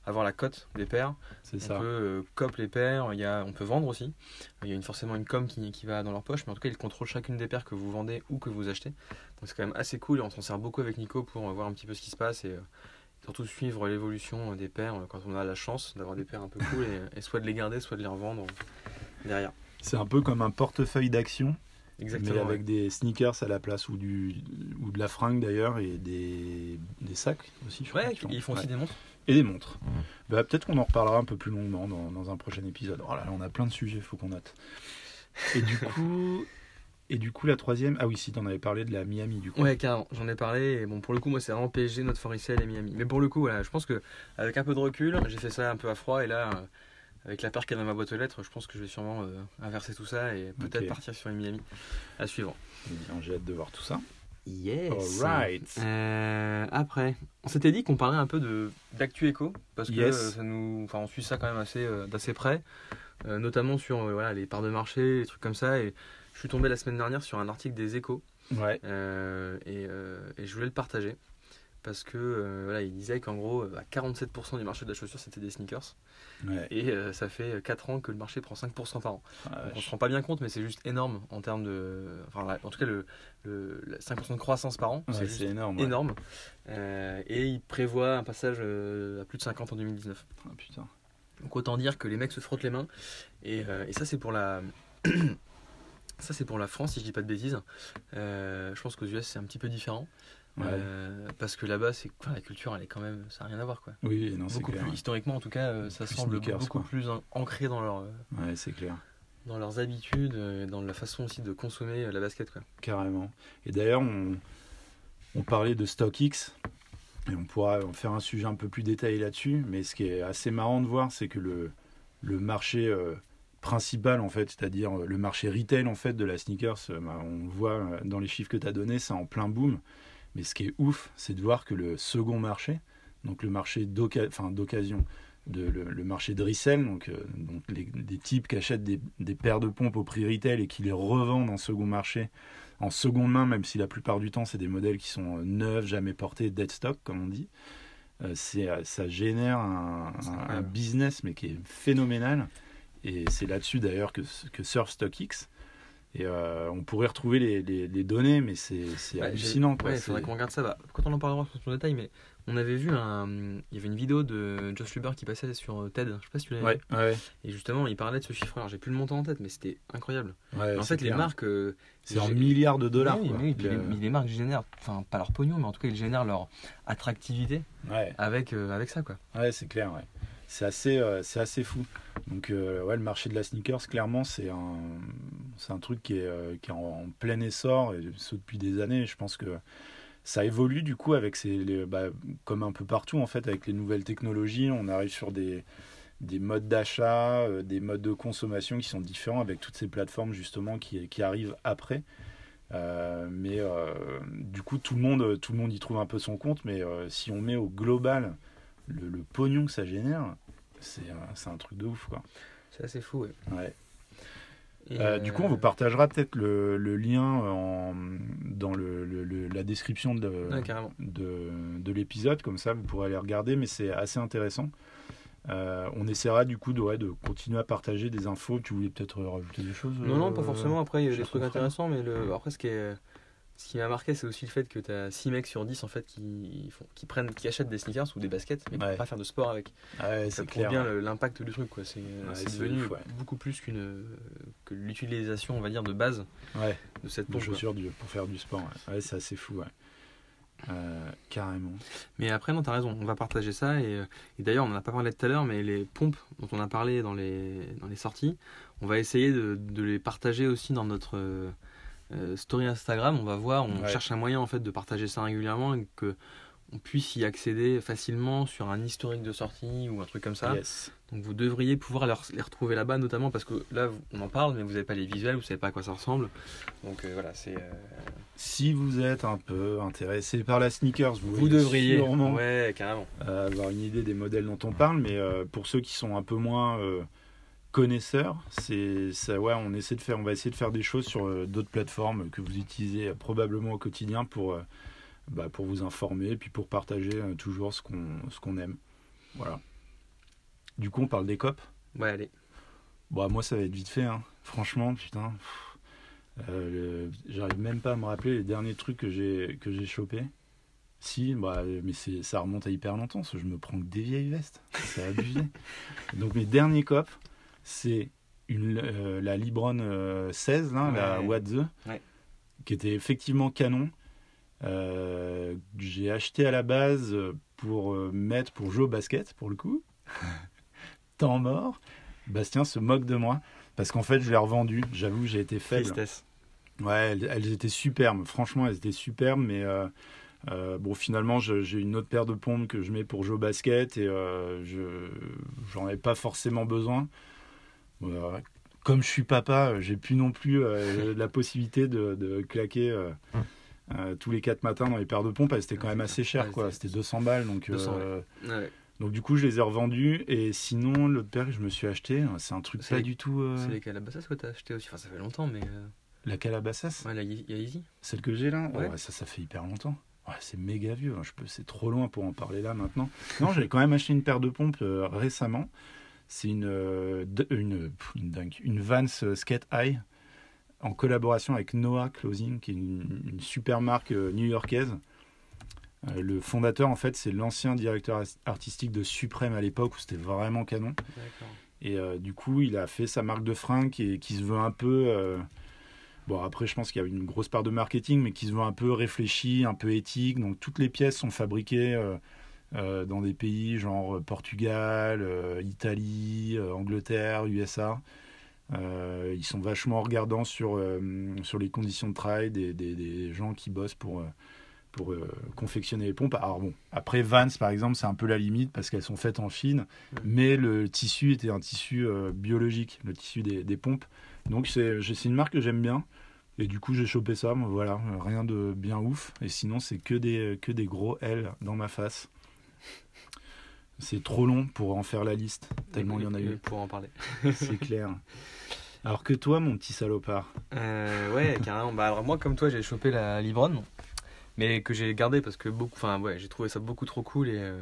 avoir la cote des paires.
C'est
On
ça.
peut euh, cop les paires, il y a, on peut vendre aussi. Il y a une, forcément une com qui, qui va dans leur poche, mais en tout cas ils contrôlent chacune des paires que vous vendez ou que vous achetez. Donc c'est quand même assez cool et on s'en sert beaucoup avec Nico pour voir un petit peu ce qui se passe et surtout suivre l'évolution des paires euh, quand on a la chance d'avoir des paires un peu cool et, et soit de les garder, soit de les revendre euh, derrière.
C'est un peu comme un portefeuille d'action,
Exactement.
mais
ouais.
avec des sneakers à la place ou, du, ou de la fringue d'ailleurs et des, des sacs aussi. je
Ouais, ils font aussi des montres.
Et des montres. Bah, Peut-être qu'on en reparlera un peu plus longuement dans, dans un prochain épisode. Oh là là, on a plein de sujets, faut qu'on note. Et du coup, et du coup, la troisième. Ah oui, si t'en avais parlé de la Miami, du coup.
Ouais, carrément, j'en ai parlé. Et bon, pour le coup, moi, c'est vraiment PSG, notre Foricel et Miami. Mais pour le coup, voilà, je pense que avec un peu de recul, j'ai fait ça un peu à froid. Et là, euh, avec la paire qui est dans ma boîte aux lettres, je pense que je vais sûrement euh, inverser tout ça et peut-être partir sur une Miami à suivre.
Eh J'ai hâte de voir tout ça.
Yes.
Alright.
Euh, après, on s'était dit qu'on parlait un peu de d'actu éco parce que
Yes.
ça nous, enfin, on suit ça quand même assez d'assez près, notamment sur voilà les parts de marché, les trucs comme ça. Et je suis tombé la semaine dernière sur un article des Échos
Ouais.
euh, et, euh, et je voulais le partager parce que euh, voilà, il disait qu'en gros, bah, 47% du marché de la chaussure c'était des sneakers
ouais.
et euh, ça fait 4 ans que le marché prend 5% par an.
Ah,
Donc, on se rend pas bien compte, mais c'est juste énorme en termes de, enfin là, en tout cas le, le la 5% de croissance par an,
ouais,
c'est
énorme.
et il prévoit un passage à plus de 50 en 2019.
Ah, putain.
Donc autant dire que les mecs se frottent les mains. Et, et ça c'est pour la ça c'est pour la France si je dis pas de bêtises. Euh, je pense qu'aux US c'est un petit peu différent.
Ouais.
Euh, parce que là-bas c'est enfin, la culture elle est quand même ça n'a rien à voir quoi.
Oui, non, c'est
Beaucoup
clair.
plus historiquement en tout cas ça
Plus
semble
sneakers,
beaucoup
quoi.
plus an- ancré dans leur
Ouais, c'est clair.
dans leurs habitudes, euh, dans la façon aussi de consommer la basket quoi.
Carrément. Et d'ailleurs, on, on parlait de StockX, et on pourra en faire un sujet un peu plus détaillé là-dessus, mais ce qui est assez marrant de voir, c'est que le, le marché euh, principal, en fait, c'est-à-dire euh, le marché retail, en fait, de la sneakers, euh, bah, on le voit euh, dans les chiffres que tu as donnés, c'est en plein boom. Mais ce qui est ouf, c'est de voir que le second marché, donc le marché d'occasion, de, le, le marché de resell, donc, euh, donc les- des types qui achètent des, des paires de pompes au prix retail et qui les revendent en second marché, en seconde main, même si la plupart du temps c'est des modèles qui sont neufs, jamais portés, dead stock comme on dit. Euh, ça génère un, business mais qui est phénoménal. Et c'est là-dessus d'ailleurs que, que surfe StockX. Et euh, on pourrait retrouver les, les, les données, mais c'est
Ouais,
hallucinant. quoi.
Ouais,
C'est-
qu'on regarde ça. Bah, quand on en parlera sur son détail, mais on avait vu un. Il y avait une vidéo de Josh Luber qui passait sur euh, TED. Je sais pas si tu l'avais
Ouais,
vu.
ouais,
Et justement, il parlait de ce chiffre. Alors, j'ai plus le montant en tête, mais c'était incroyable.
ouais,
en fait, les marques. euh,
C'est en milliards de dollars.
Oui,
quoi.
oui, puis
Le-
les, les marques génèrent, enfin pas leur pognon, mais en tout cas ils génèrent leur attractivité avec, avec ça quoi.
ouais c'est clair. Ouais. C'est assez, euh, assez fou. Donc, euh, ouais, le marché de la sneakers, clairement, c'est un, un truc qui est, euh, qui est en, plein essor, et depuis des années. Je pense que ça évolue du coup avec ces, bah, comme un peu partout en fait, avec les nouvelles technologies. On arrive sur des, des modes d'achat, des modes de consommation qui sont différents avec toutes ces plateformes justement qui, qui arrivent après. Mais du coup, tout le, monde, tout le monde y trouve un peu son compte. Mais si on met au global le, le pognon que ça génère, c'est un, un truc de ouf. Quoi.
C'est assez fou. Ouais.
Euh, du coup, on vous partagera peut-être le, le lien en, dans le, le- la description de,
Ouais,
de, de l'épisode, comme ça vous pourrez aller regarder, mais c'est assez intéressant. Euh, on essaiera du coup de, ouais, de continuer à partager des infos. Tu voulais peut-être rajouter des choses
Non, non, pas
euh,
forcément. Après, il y a des trucs intéressants, mais le... après, ce qui, est... ce qui m'a marqué, c'est aussi le fait que tu as 6 mecs sur 10 en fait qui, font... qui, prennent... qui achètent des sneakers ou des baskets, mais qui ne
Ouais.
pas faire de sport avec.
Ah ouais,
Ça prouve bien l'impact du truc. quoi. C'est devenu
ouf,
beaucoup plus qu'une que l'utilisation, on va dire, de base de cette pompe. quoi.
chaussures du- pour faire du sport. Ouais, c'est assez fou. Euh, carrément.
Mais après, non, t'as raison, on va partager ça. Et, euh, et d'ailleurs, on n'en a pas parlé tout à l'heure, mais les pompes dont on a parlé dans les, dans les sorties, on va essayer de, de les partager aussi dans notre euh, story Instagram. On va voir, on
Ouais.
cherche un moyen en fait de partager ça régulièrement et que on puisse y accéder facilement sur un historique de sortie ou un truc comme ça.
Yes.
Donc vous devriez pouvoir les, re- les retrouver là-bas, notamment parce que là, on en parle, mais vous n'avez pas les visuels, vous savez pas à quoi ça ressemble. Donc euh, voilà, c'est. euh,
Si vous êtes un peu intéressé par la sneakers, vous,
devriez.
sûrement
Ouais, carrément.
avoir une idée des modèles dont on parle, mais pour ceux qui sont un peu moins connaisseurs, c'est ça, ouais, on essaie de faire, on va essayer de faire des choses sur euh, d'autres plateformes que vous utilisez euh, probablement au quotidien pour euh, bah, pour vous informer puis pour partager toujours ce qu'on ce qu'on aime. Voilà. Du coup, on parle des copes?
Ouais, allez.
Bon, moi, ça va être vite fait, hein. franchement, putain. Euh, J'arrive même pas à me rappeler les derniers trucs que j'ai que j'ai chopé. Si, bah, mais c'est ça remonte à hyper longtemps, parce que je me prends que des vieilles vestes. C'est abusé. Donc mes derniers copes, c'est une euh, la Libron euh, 16, là, la. What the,
Ouais.
qui était effectivement canon. Euh, j'ai acheté à la base pour euh, mettre pour jouer au basket pour le coup. Temps mort. Bastien se moque de moi parce qu'en fait je l'ai revendu. J'avoue j'ai été faible.
Tristesse.
Ouais, elles, elles étaient superbes. Franchement, elles étaient superbes, mais euh, bon, finalement, j'ai une autre paire de pompes que je mets pour jouer au basket et euh, je j'en ai pas forcément besoin. Euh, comme je suis papa, j'ai plus non plus euh, la possibilité de, de claquer euh, euh, tous les quatre matins dans les paires de pompes. Étaient quand même assez
Ouais,
quoi.
c'était-
C'était 200 balles, donc.
200,
euh,
Ouais.
donc du coup, je les ai revendus et sinon, l'autre paire que je me suis acheté, c'est un truc pas
les-
du tout. euh,
C'est les Calabasas que t'as acheté aussi. Enfin, ça fait longtemps, mais. euh,
La Calabasas?
Ouais, là, il y a Easy.
Celle que j'ai là?
Ouais.
Ouais, ça, ça fait hyper longtemps. Ouais, c'est méga vieux, hein, je peux, c'est trop loin pour en parler là maintenant. Non, j'ai quand même acheté une paire de pompes euh, récemment. C'est une, euh, une, une, une Vans euh, Skate High en collaboration avec Noah Clothing, qui est une, une super marque euh, new-yorkaise. Euh, le fondateur, en fait, c'est l'ancien directeur artistique de Supreme à l'époque où c'était vraiment canon. Et euh, du coup, il a fait sa marque de fringues qui, qui se veut un peu. euh, bon, après, je pense qu'il y a une grosse part de marketing, mais qui se veut un peu réfléchi, un peu éthique. Donc, toutes les pièces sont fabriquées euh, dans des pays genre euh, Portugal, euh, Italie, Angleterre, USA. Ils sont vachement regardants sur, sur les conditions de travail des, des- des gens qui bossent pour, pour confectionner les pompes. Alors bon, après Vans par exemple, c'est un peu la limite parce qu'elles sont faites en Chine, mais le tissu était un tissu biologique, le tissu des, des pompes. Donc c'est une marque que j'aime bien. Et du coup, j'ai chopé ça, voilà, rien de bien ouf. Et sinon, c'est que des, que des gros L dans ma face. C'est trop long pour en faire la liste, tellement il y en a eu,
Pour en parler.
c'est clair. Alors que toi, mon petit salopard,
Euh, ouais, carrément. Bah, alors, moi, comme toi, j'ai chopé la Libron, mais que j'ai gardé parce que beaucoup. Enfin, ouais, j'ai trouvé ça beaucoup trop cool et, euh,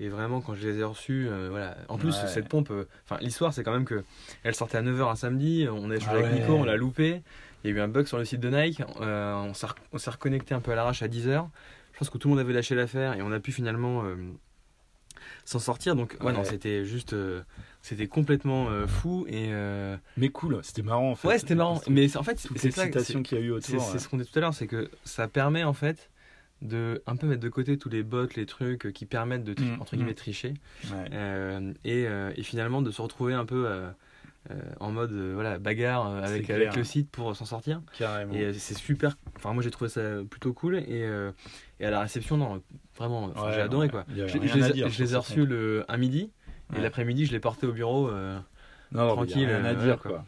Et vraiment, quand je les ai reçus, euh, voilà. En plus,
Ouais.
cette pompe, enfin, l'histoire, c'est quand même que elle sortait à 9h un samedi. On a échangé
Ah
avec
ouais.
Nico, on l'a loupé. Il y a eu un bug sur le site de Nike. on s'est re- on s'est reconnecté un peu à l'arrache à 10h. Je pense que tout le monde avait lâché l'affaire et on a pu finalement s'en sortir. Donc, ouais, non, c'était juste. euh, c'était complètement euh, fou. Et. euh,
Mais cool, c'était marrant en fait.
ouais, c'était marrant. Mais en fait, c'est ça.
qu'il y a eu autour.
c'est
ouais.
ce qu'on dit tout à l'heure, c'est que ça permet en fait de un peu mettre de côté tous les bots, les trucs qui permettent de
Mm,
entre guillemets
mm.
tricher et, et finalement de se retrouver un peu euh, en mode euh, voilà bagarre euh, avec, avec le site pour s'en sortir.
Carrément.
Et c'est super. Enfin moi j'ai trouvé ça plutôt cool et, et à la réception non vraiment enfin,
Ouais,
j'ai adoré quoi. Je, les, ai-
dire
je
sur
les ai
cette
reçus le un midi et
Ouais.
l'après-midi je l'ai porté au bureau. euh,
Non, non,
tranquille,
a rien à
euh,
dire quoi.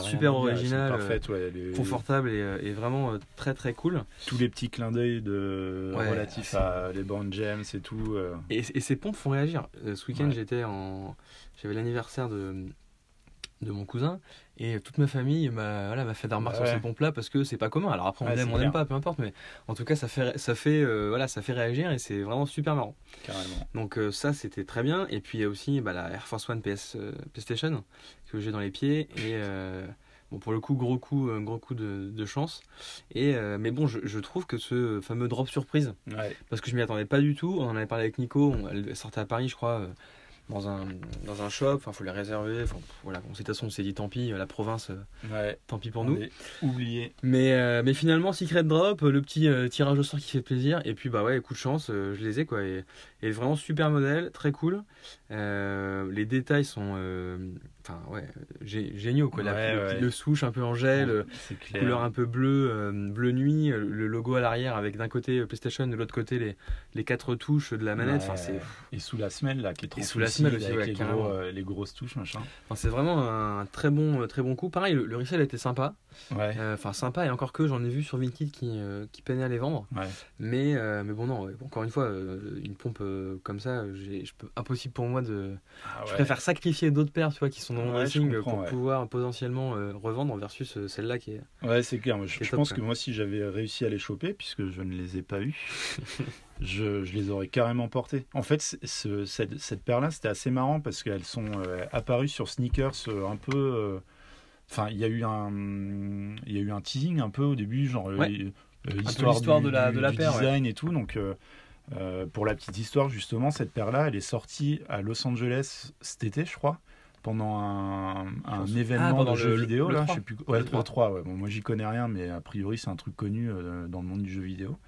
Super original,
ouais, les-
confortable et, euh, et vraiment euh, très très cool.
tous les petits clins d'œil de relatifs à les bandes gems et tout. euh,
Et, et ces pompes font réagir. Euh, ce week-end, j'étais en, j'avais l'anniversaire de de mon cousin et toute ma famille m'a voilà, fait des remarques
Ouais.
sur ces pompes là parce que c'est pas commun alors après on
Ouais,
aime on aime
clair.
pas peu importe mais en tout cas ça fait ça fait euh, voilà ça fait réagir et c'est vraiment super marrant
carrément.
donc euh, ça c'était très bien et puis il y a aussi bah, la Air Force One PS euh, PlayStation que j'ai dans les pieds et bon pour le coup gros coup gros coup de, de chance et mais bon je, je trouve que ce fameux drop surprise
Ouais.
parce que je m'y attendais pas du tout. On en avait parlé avec Nico, on- elle sortait à Paris, je crois, dans un, dans un shop, enfin, faut les réserver. Enfin, voilà, de toute façon, on s'est dit tant pis, la province, euh,
Ouais.
tant pis pour nous.
oublié.
Mais, euh, mais finalement, Secret Drop, le petit euh, tirage au sort qui fait plaisir. Et puis, bah ouais, coup de chance, euh, je les ai, quoi. Et, et vraiment super modèle, très cool. Les détails sont, enfin, ouais, gé- géniaux, quoi. La-
Ouais,
le,
ouais.
le souche un peu en gel, euh, couleur un peu bleu, euh, bleu nuit, euh, le logo à l'arrière avec d'un côté PlayStation, de l'autre côté les, les quatre touches de la manette. Enfin,
Ouais.
c'est
Et sous la semelle là, qui est trop
Et sous la semelle aussi,
avec les, gros, euh, les grosses touches machin.
enfin, c'est vraiment un très bon, très bon coup. Pareil, le, le resell était sympa. Euh, Enfin, sympa, et encore que j'en ai vu sur Vinted qui, qui peinaient à les vendre. Mais, mais bon, non, encore une fois, une pompe comme ça, j'ai- je peux, impossible pour moi de.
Ah
Je préfère sacrifier d'autres paires tu vois, qui sont
Ouais,
pour
ouais.
pouvoir potentiellement euh, revendre versus euh, celle-là qui est.
Ouais, c'est clair. Je
C'est
je
top,
pense
quoi.
que moi, si j'avais réussi à les choper, puisque je ne les ai pas eus, je, je les aurais carrément portés. En fait, ce- cette, cette paire-là, c'était assez marrant parce qu'elles sont euh, apparues sur sneakers euh, un peu. Enfin, il y a eu un, il y a eu un teasing un peu au début, genre
Ouais.
l'histoire du,
de la- de la
du
paire,
design et tout. Donc, euh, pour la petite histoire, justement, cette paire-là, elle est sortie à Los Angeles cet été, je crois, pendant un, événement
Ah, pendant
de jeux
le-
vidéo
le
là,
3.
je sais plus. Ouais,
Le
le 3 ouais. Bon, moi, j'y connais rien, mais a priori, c'est un truc connu euh, dans le monde du jeu vidéo.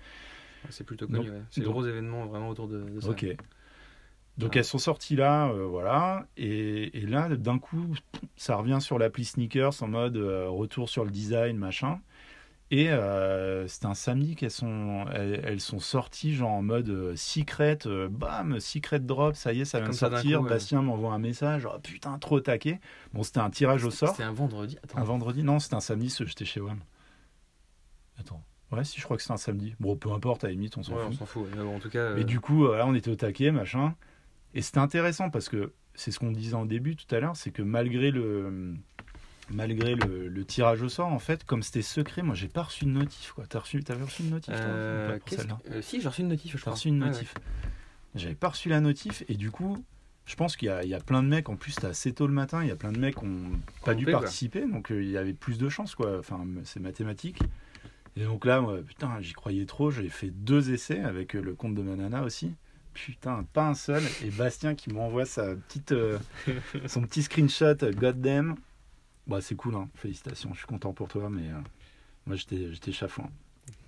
C'est plutôt connu,
Donc-
ouais. C'est le
donc-
gros événement vraiment autour de, de ça.
Ok. Donc
Ah.
elles sont sorties là, euh, voilà, et, et là d'un coup ça revient sur l'appli sneakers en mode euh, retour sur le design machin. Et euh, c'était un samedi qu'elles sont, elles, elles sont sorties genre en mode euh, secret, euh, bam, secret drop, ça y est, ça vient de sortir.
coup.
Bastien m'envoie un message, oh, putain trop taqué. Bon c'était un tirage au sort.
C'était un vendredi. Attends.
Un vendredi, non, c'était un samedi, j'étais chez WAM.
Attends.
Ouais, si je crois que c'est un samedi. Bon, peu importe, à la limite, on s'en
Ouais,
fout.
on s'en fout. Mais en tout cas. euh,
Et du coup, euh, là, on était au taquet, machin. Et c'était intéressant parce que c'est ce qu'on disait en début tout à l'heure, c'est que malgré le malgré le, le tirage au sort, en fait, comme c'était secret, moi j'ai pas reçu de notif. Quoi. T'as reçu, t'avais reçu une notif toi,
euh,
pour celle-là
euh, si, j'ai reçu une notif, je
T'as
crois.
reçu une
Ouais,
notif. J'avais pas reçu la notif et du coup, je pense qu'il y a, il y a plein de mecs. En plus, c'était assez tôt le matin. Il y a plein de mecs qui ont pas dû
quoi.
participer, donc euh, il y avait plus de chances, quoi. Enfin, c'est mathématique. Et donc là, moi, putain, j'y croyais trop. J'ai fait deux essais avec le compte de Manana aussi. Putain, pas un seul. Et Bastien qui m'envoie sa petite, euh, son petit screenshot, goddamn. Bah, c'est cool, hein. félicitations. Je suis content pour toi, mais euh, moi, j'étais, j'étais chafouin.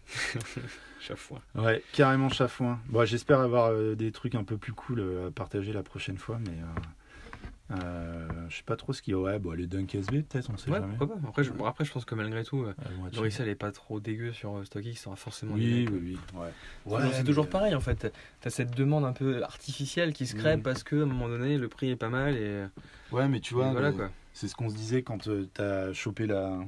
Chaque fois.
Ouais, carrément chafouin. Bon, j'espère avoir euh, des trucs un peu plus cool euh, à partager la prochaine fois, mais euh, euh, je sais pas trop ce qu'il y a. Ouais, bon, les Dunk SB, peut-être, on sait
Ouais,
jamais.
pourquoi pas. Après je, bon, après, je pense que malgré tout, euh,
Elles vont être
le resell est pas trop dégueu sur euh, StockX, ça aura forcément
Oui, oui, oui. Ouais.
C'est toujours pareil en fait. T'as cette demande un peu artificielle qui se crée
Mhm.
parce que à un moment donné le prix est pas mal et,
Ouais, mais tu
et
vois,
voilà quoi.
C'est ce qu'on se disait quand tu t'as chopé la,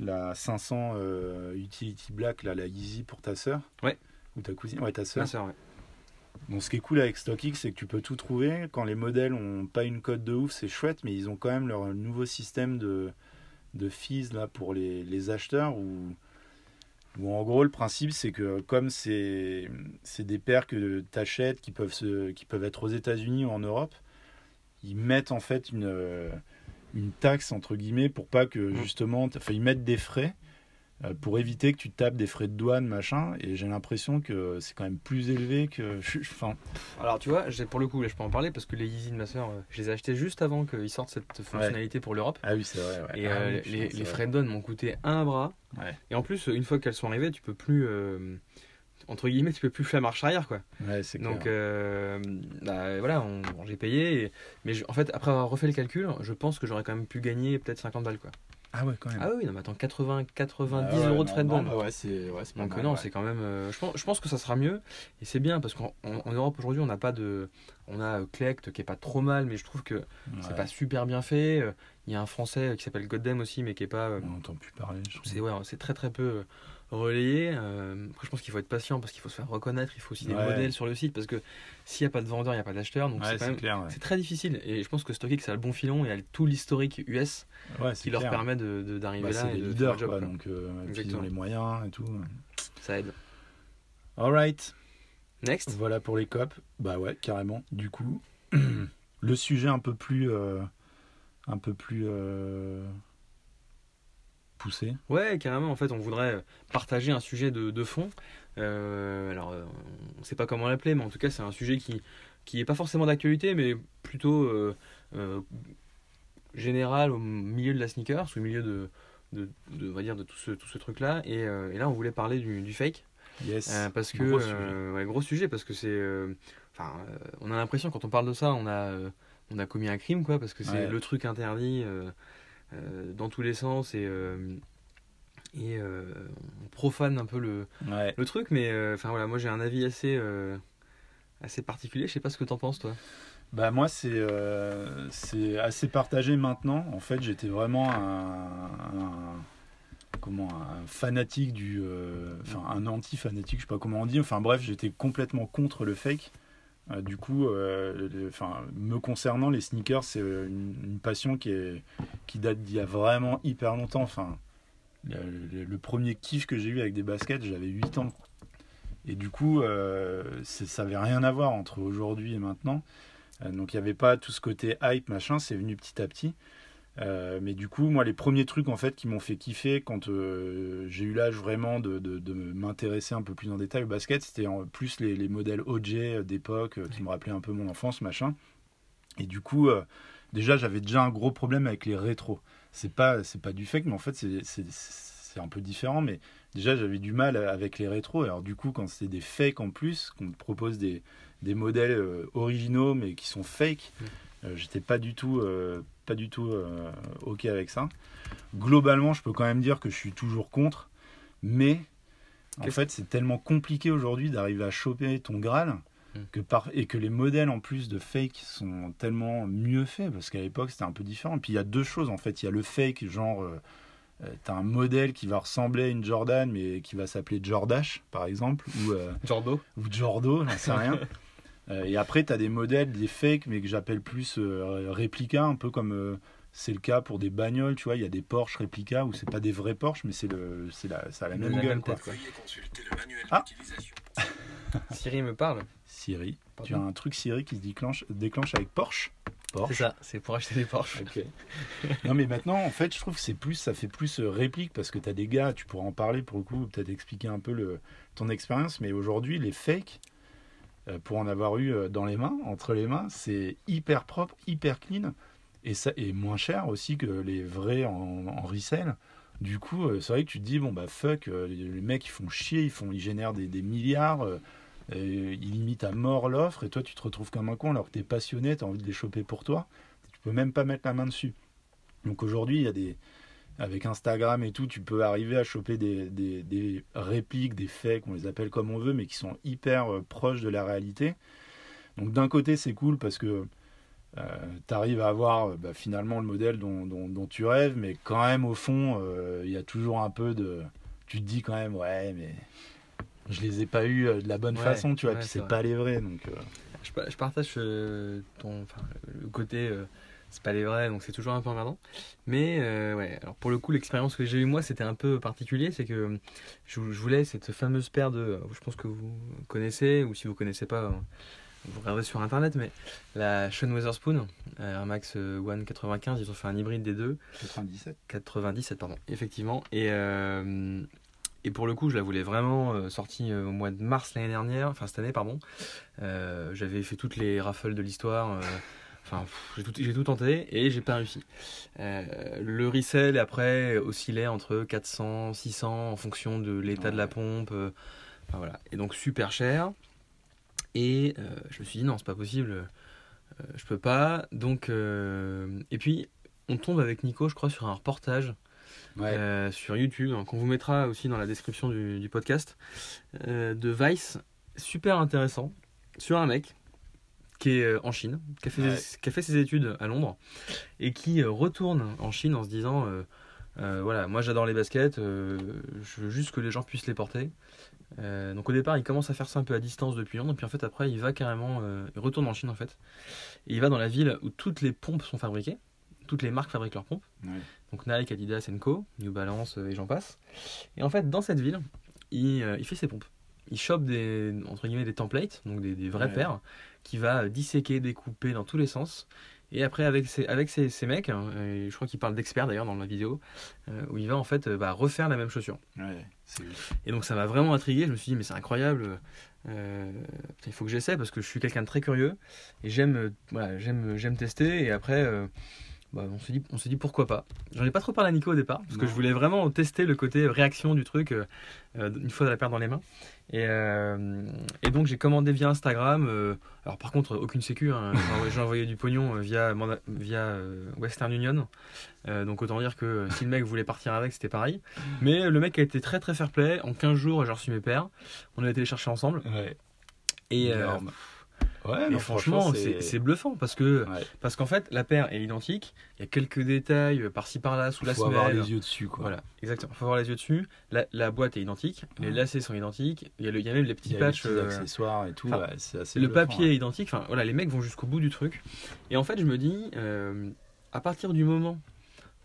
la 500 euh, Utility Black, là, la Yeezy pour ta sœur.
Ouais.
Ou ta cousine. Ouais, ta sœur.
Ma sœur, ouais.
Bon, ce qui est cool avec StockX, c'est que tu peux tout trouver. Quand les modèles ont pas une cote de ouf, c'est chouette, mais ils ont quand même leur nouveau système de, de fees là, pour les, les acheteurs où Où en gros, le principe, c'est que comme c'est c'est des paires que tu achètes qui peuvent, se, qui peuvent être aux États-Unis ou en Europe, ils mettent en fait une, euh, une taxe, entre guillemets, pour pas que
Mm.
justement. Enfin, ils mettent des frais euh, pour éviter que tu tapes des frais de douane, machin. Et j'ai l'impression que c'est quand même plus élevé que. Enfin,
Alors tu vois, j'ai- pour le coup, là, je peux en parler parce que les Yeezy de ma soeur, je les ai achetés juste avant qu'ils sortent cette fonctionnalité pour l'Europe.
ah oui, c'est vrai. ouais.
Et
Ah
euh,
oui,
les, frais de douane m'ont coûté un bras.
Ouais.
Et en plus, une fois qu'elles sont arrivées, tu peux plus, euh, entre guillemets, tu peux plus faire marche arrière, quoi.
Ouais, c'est.
Donc euh, bah, voilà, j'ai payé. et- mais je- en fait, après avoir refait le calcul, je pense que j'aurais quand même pu gagner peut-être 50 balles, quoi.
Ah ouais, quand même.
Ah oui, non, mais attends, 80, 90
Ah ouais,
euros de frais de douane.
bah ouais, c'est ouais,
Donc
mal,
non,
ouais.
c'est quand même. euh, je, pense, je pense que ça sera mieux et c'est bien parce qu'en en- en Europe aujourd'hui on n'a pas de, on a euh, Clect qui est pas trop mal, mais je trouve que c'est pas super bien fait. Il y a un Français qui s'appelle Goddam aussi, mais qui est pas.
On n'entend plus parler.
ouais, c'est très très peu relayé. Euh, après, je pense qu'il faut être patient parce qu'il faut se faire reconnaître. Il faut aussi des
Ouais.
modèles sur le site parce que s'il n'y a pas de vendeur, il n'y a pas d'acheteur. Donc
Ouais,
c'est
ouais.
Très difficile et je pense que StockX a le bon filon et a tout l'historique US qui leur
clair.
permet de- de- d'arriver
Bah,
là
c'est
de faire
leaders,
le job.
quoi,
quoi.
donc euh, ils ont les moyens et tout.
Ça aide.
Alright,
Next.
voilà pour les copes. Bah ouais, carrément. Du coup, le sujet un peu plus, euh, un peu plus euh, poussé.
Ouais, carrément. En fait, on voudrait partager un sujet de, de fond. Euh, alors, euh, on ne sait pas comment l'appeler, mais en tout cas, c'est un sujet qui qui est pas forcément d'actualité, mais plutôt euh, euh, général au milieu de la sneakers, au milieu de, de, de- on va dire, de tout ce, tout ce truc-là. Et, et là, on voulait parler du, du fake.
Yes.
Parce que
Gros
ouais, gros sujet parce que c'est enfin on a l'impression quand on parle de ça on a on a commis un crime quoi parce que c'est
Ouais.
le truc interdit dans tous les sens et euh, et euh, on profane un peu le,
Ouais.
le truc mais euh, enfin voilà moi j'ai un avis assez euh, assez particulier je sais pas ce que t'en penses toi
Bah moi c'est euh, c'est assez partagé maintenant. En fait j'étais vraiment un, un- comment un fanatique du euh, enfin un anti fanatique je sais pas comment on dit. Enfin bref j'étais complètement contre le fake. Euh, du coup euh, enfin me concernant les sneakers c'est euh, une, passion qui est qui date d'il y a vraiment hyper longtemps. Enfin le, premier kiff que j'ai eu avec des baskets j'avais 8 ans. Et du coup, ça avait rien à voir entre aujourd'hui et maintenant. Donc il n'y avait pas tout ce côté hype, machin, c'est venu petit à petit. Euh, mais du coup, moi, les premiers trucs en fait qui m'ont fait kiffer quand euh, j'ai eu l'âge vraiment de, de- de m'intéresser un peu plus en détail au basket, c'était en plus les, les modèles OJ d'époque euh, qui me rappelaient un peu mon enfance, machin. Et du coup, déjà, j'avais déjà un gros problème avec les rétros. C'est pas, c'est pas du fake, mais en fait, c'est- un peu différent. Mais déjà, j'avais du mal avec les rétros. Alors, du coup, quand c'est des fakes en plus, qu'on te propose des, des modèles originaux, mais qui sont fake, j'étais pas du tout, euh, pas du tout euh, OK avec ça. Globalement, je peux quand même dire que je suis toujours contre. Mais, en fait, c'est tellement compliqué aujourd'hui d'arriver à choper ton Graal.
Mm.
Que par... Et que les modèles en plus de fake sont tellement mieux faits, parce qu'à l'époque c'était un peu différent. Puis il y a deux choses en fait. Il y a le fake, genre euh, euh, t'as un modèle qui va ressembler à une Jordan, mais qui va s'appeler Jordache par exemple, ou, euh,
Jordo
ou Jordo, j'en sais rien. Euh, et après t'as des modèles, des fakes, mais que j'appelle plus euh, réplica, un peu comme euh, c'est le cas pour des bagnoles, tu vois. Il y a des Porsche réplica où c'est pas des vrais Porsche, mais c'est le, c'est la, ça a la
La
même
même
gueule quoi.
tête, quoi.
Le manuel
Ah.
d'utilisation.
Siri me parle
Siri,
Pardon
tu as un truc Siri qui se déclenche, déclenche avec Porsche? Porsche.
c'est ça c'est pour acheter des Porsche
Ok. non mais maintenant en fait je trouve que c'est plus ça fait plus réplique parce que tu as des gars, tu pourras en parler pour le coup, peut-être expliquer un peu le, ton expérience, mais aujourd'hui les fakes, pour en avoir eu euh, dans les mains, entre les mains, c'est hyper propre, hyper clean et ça est moins cher aussi que les vrais en, en resell. Du coup, euh, c'est vrai que tu te dis bon bah fuck, euh, les, mecs ils font chier, ils font, ils génèrent des, des milliards. euh, ils limitent à mort l'offre et toi tu te retrouves comme un con alors que tu es passionné, tu as envie de les choper pour toi tu peux même pas mettre la main dessus. Donc aujourd'hui, il y a des avec Instagram et tout, tu peux arriver à choper des, des, des répliques, des fakes, on les appelle comme on veut, mais qui sont hyper euh, proches de la réalité. Donc d'un côté, c'est cool parce que tu arrives à avoir euh, bah, finalement le modèle dont, dont- dont tu rêves, mais quand même au fond, euh, il y a toujours un peu de... Tu te dis quand même, ouais, mais je les ai pas eu euh, de la bonne
Ouais,
façon, tu vois,
ouais,
puis
c'est
pas les vrais. Donc, euh,
Je, pa- je partage euh, ton, enfin, le côté euh, c'est pas les vrais, donc c'est toujours un peu emmerdant. Mais euh, ouais, alors pour le coup, l'expérience que j'ai eue moi, c'était un peu particulier, c'est que je, je voulais cette fameuse paire de, je pense que vous connaissez, ou si vous connaissez pas, vous regardez sur internet, mais la Sean Weatherspoon, euh, Air Max One 95, ils ont fait un hybride des deux.
97
97, pardon, effectivement. Et, euh, et pour le coup, je la voulais vraiment euh, sortie euh, au mois de mars l'année dernière, enfin cette année, pardon. Euh, J'avais fait toutes les raffles de l'histoire. Enfin, j'ai tout, tenté et j'ai pas réussi. Euh, le resell après oscillait entre 400, 600 en fonction de l'état de la pompe. euh, enfin, voilà. Et donc super cher. Et euh, je me suis dit non, c'est pas possible. je peux pas. Donc et puis on tombe avec Nico, je crois, sur un reportage
Ouais.
euh, sur YouTube, hein, qu'on vous mettra aussi dans la description du, du podcast, euh, de Vice, super intéressant, sur un mec qui est euh, en Chine, qui a, fait
Ouais.
ses, qui a fait ses études à Londres, et qui euh, retourne en Chine en se disant, euh, voilà, moi j'adore les baskets, euh, je veux juste que les gens puissent les porter. Euh, donc au départ, il commence à faire ça un peu à distance depuis Londres, puis en fait après, il va carrément, il retourne en Chine en fait, et il va dans la ville où toutes les pompes sont fabriquées, toutes les marques fabriquent leurs pompes.
Ouais.
Donc Nike, Adidas Co, New Balance et j'en passe. Et en fait, dans cette ville, il, il fait ses pompes. Il chope des, entre guillemets, des templates, donc des, des vrais
Ouais.
paires, qu'il va disséquer, découper dans tous les sens. Et après, avec ces, avec ces, ces mecs, hein, je crois qu'il parle d'experts d'ailleurs dans la vidéo, euh, où il va en fait euh, bah, refaire la même chaussure.
Ouais,
Et donc ça m'a vraiment intrigué. Je me suis dit, mais c'est incroyable. euh, il faut que j'essaie parce que je suis quelqu'un de très curieux et j'aime voilà, j'aime, tester. Et après, bah, on s'est dit, on s'est dit pourquoi pas. J'en ai pas trop parlé à Nico au départ parce que je voulais vraiment tester le côté réaction du truc euh, euh, une fois la paire dans les mains. Et, euh, et donc j'ai commandé via Instagram. euh, alors par contre, aucune sécu. hein. J'ai envoyé- du pognon via, Western Union. Donc autant dire que si le mec voulait partir avec, c'était pareil. Mais le mec a été très très fair play. En 15 jours, j'ai reçu mes paires. On a été les chercher ensemble.
Ouais.
Et.
Ouais, non,
franchement, c'est c'est bluffant parce que
Ouais.
parce qu'en fait, la paire est identique. Il y a quelques détails euh, par-ci par-là sous la
Faut
semelle.
avoir les yeux dessus, quoi.
Voilà, exactement. Faut avoir les yeux dessus. La, la boîte est identique. Les lacets sont identiques. Il y a, le, il y a même les petits
les
patchs.
petits
euh,
accessoires et tout. ouais, assez
le
bluffant,
papier est identique. Enfin, voilà, les mecs vont jusqu'au bout du truc. Et en fait, je me dis, euh, à partir du moment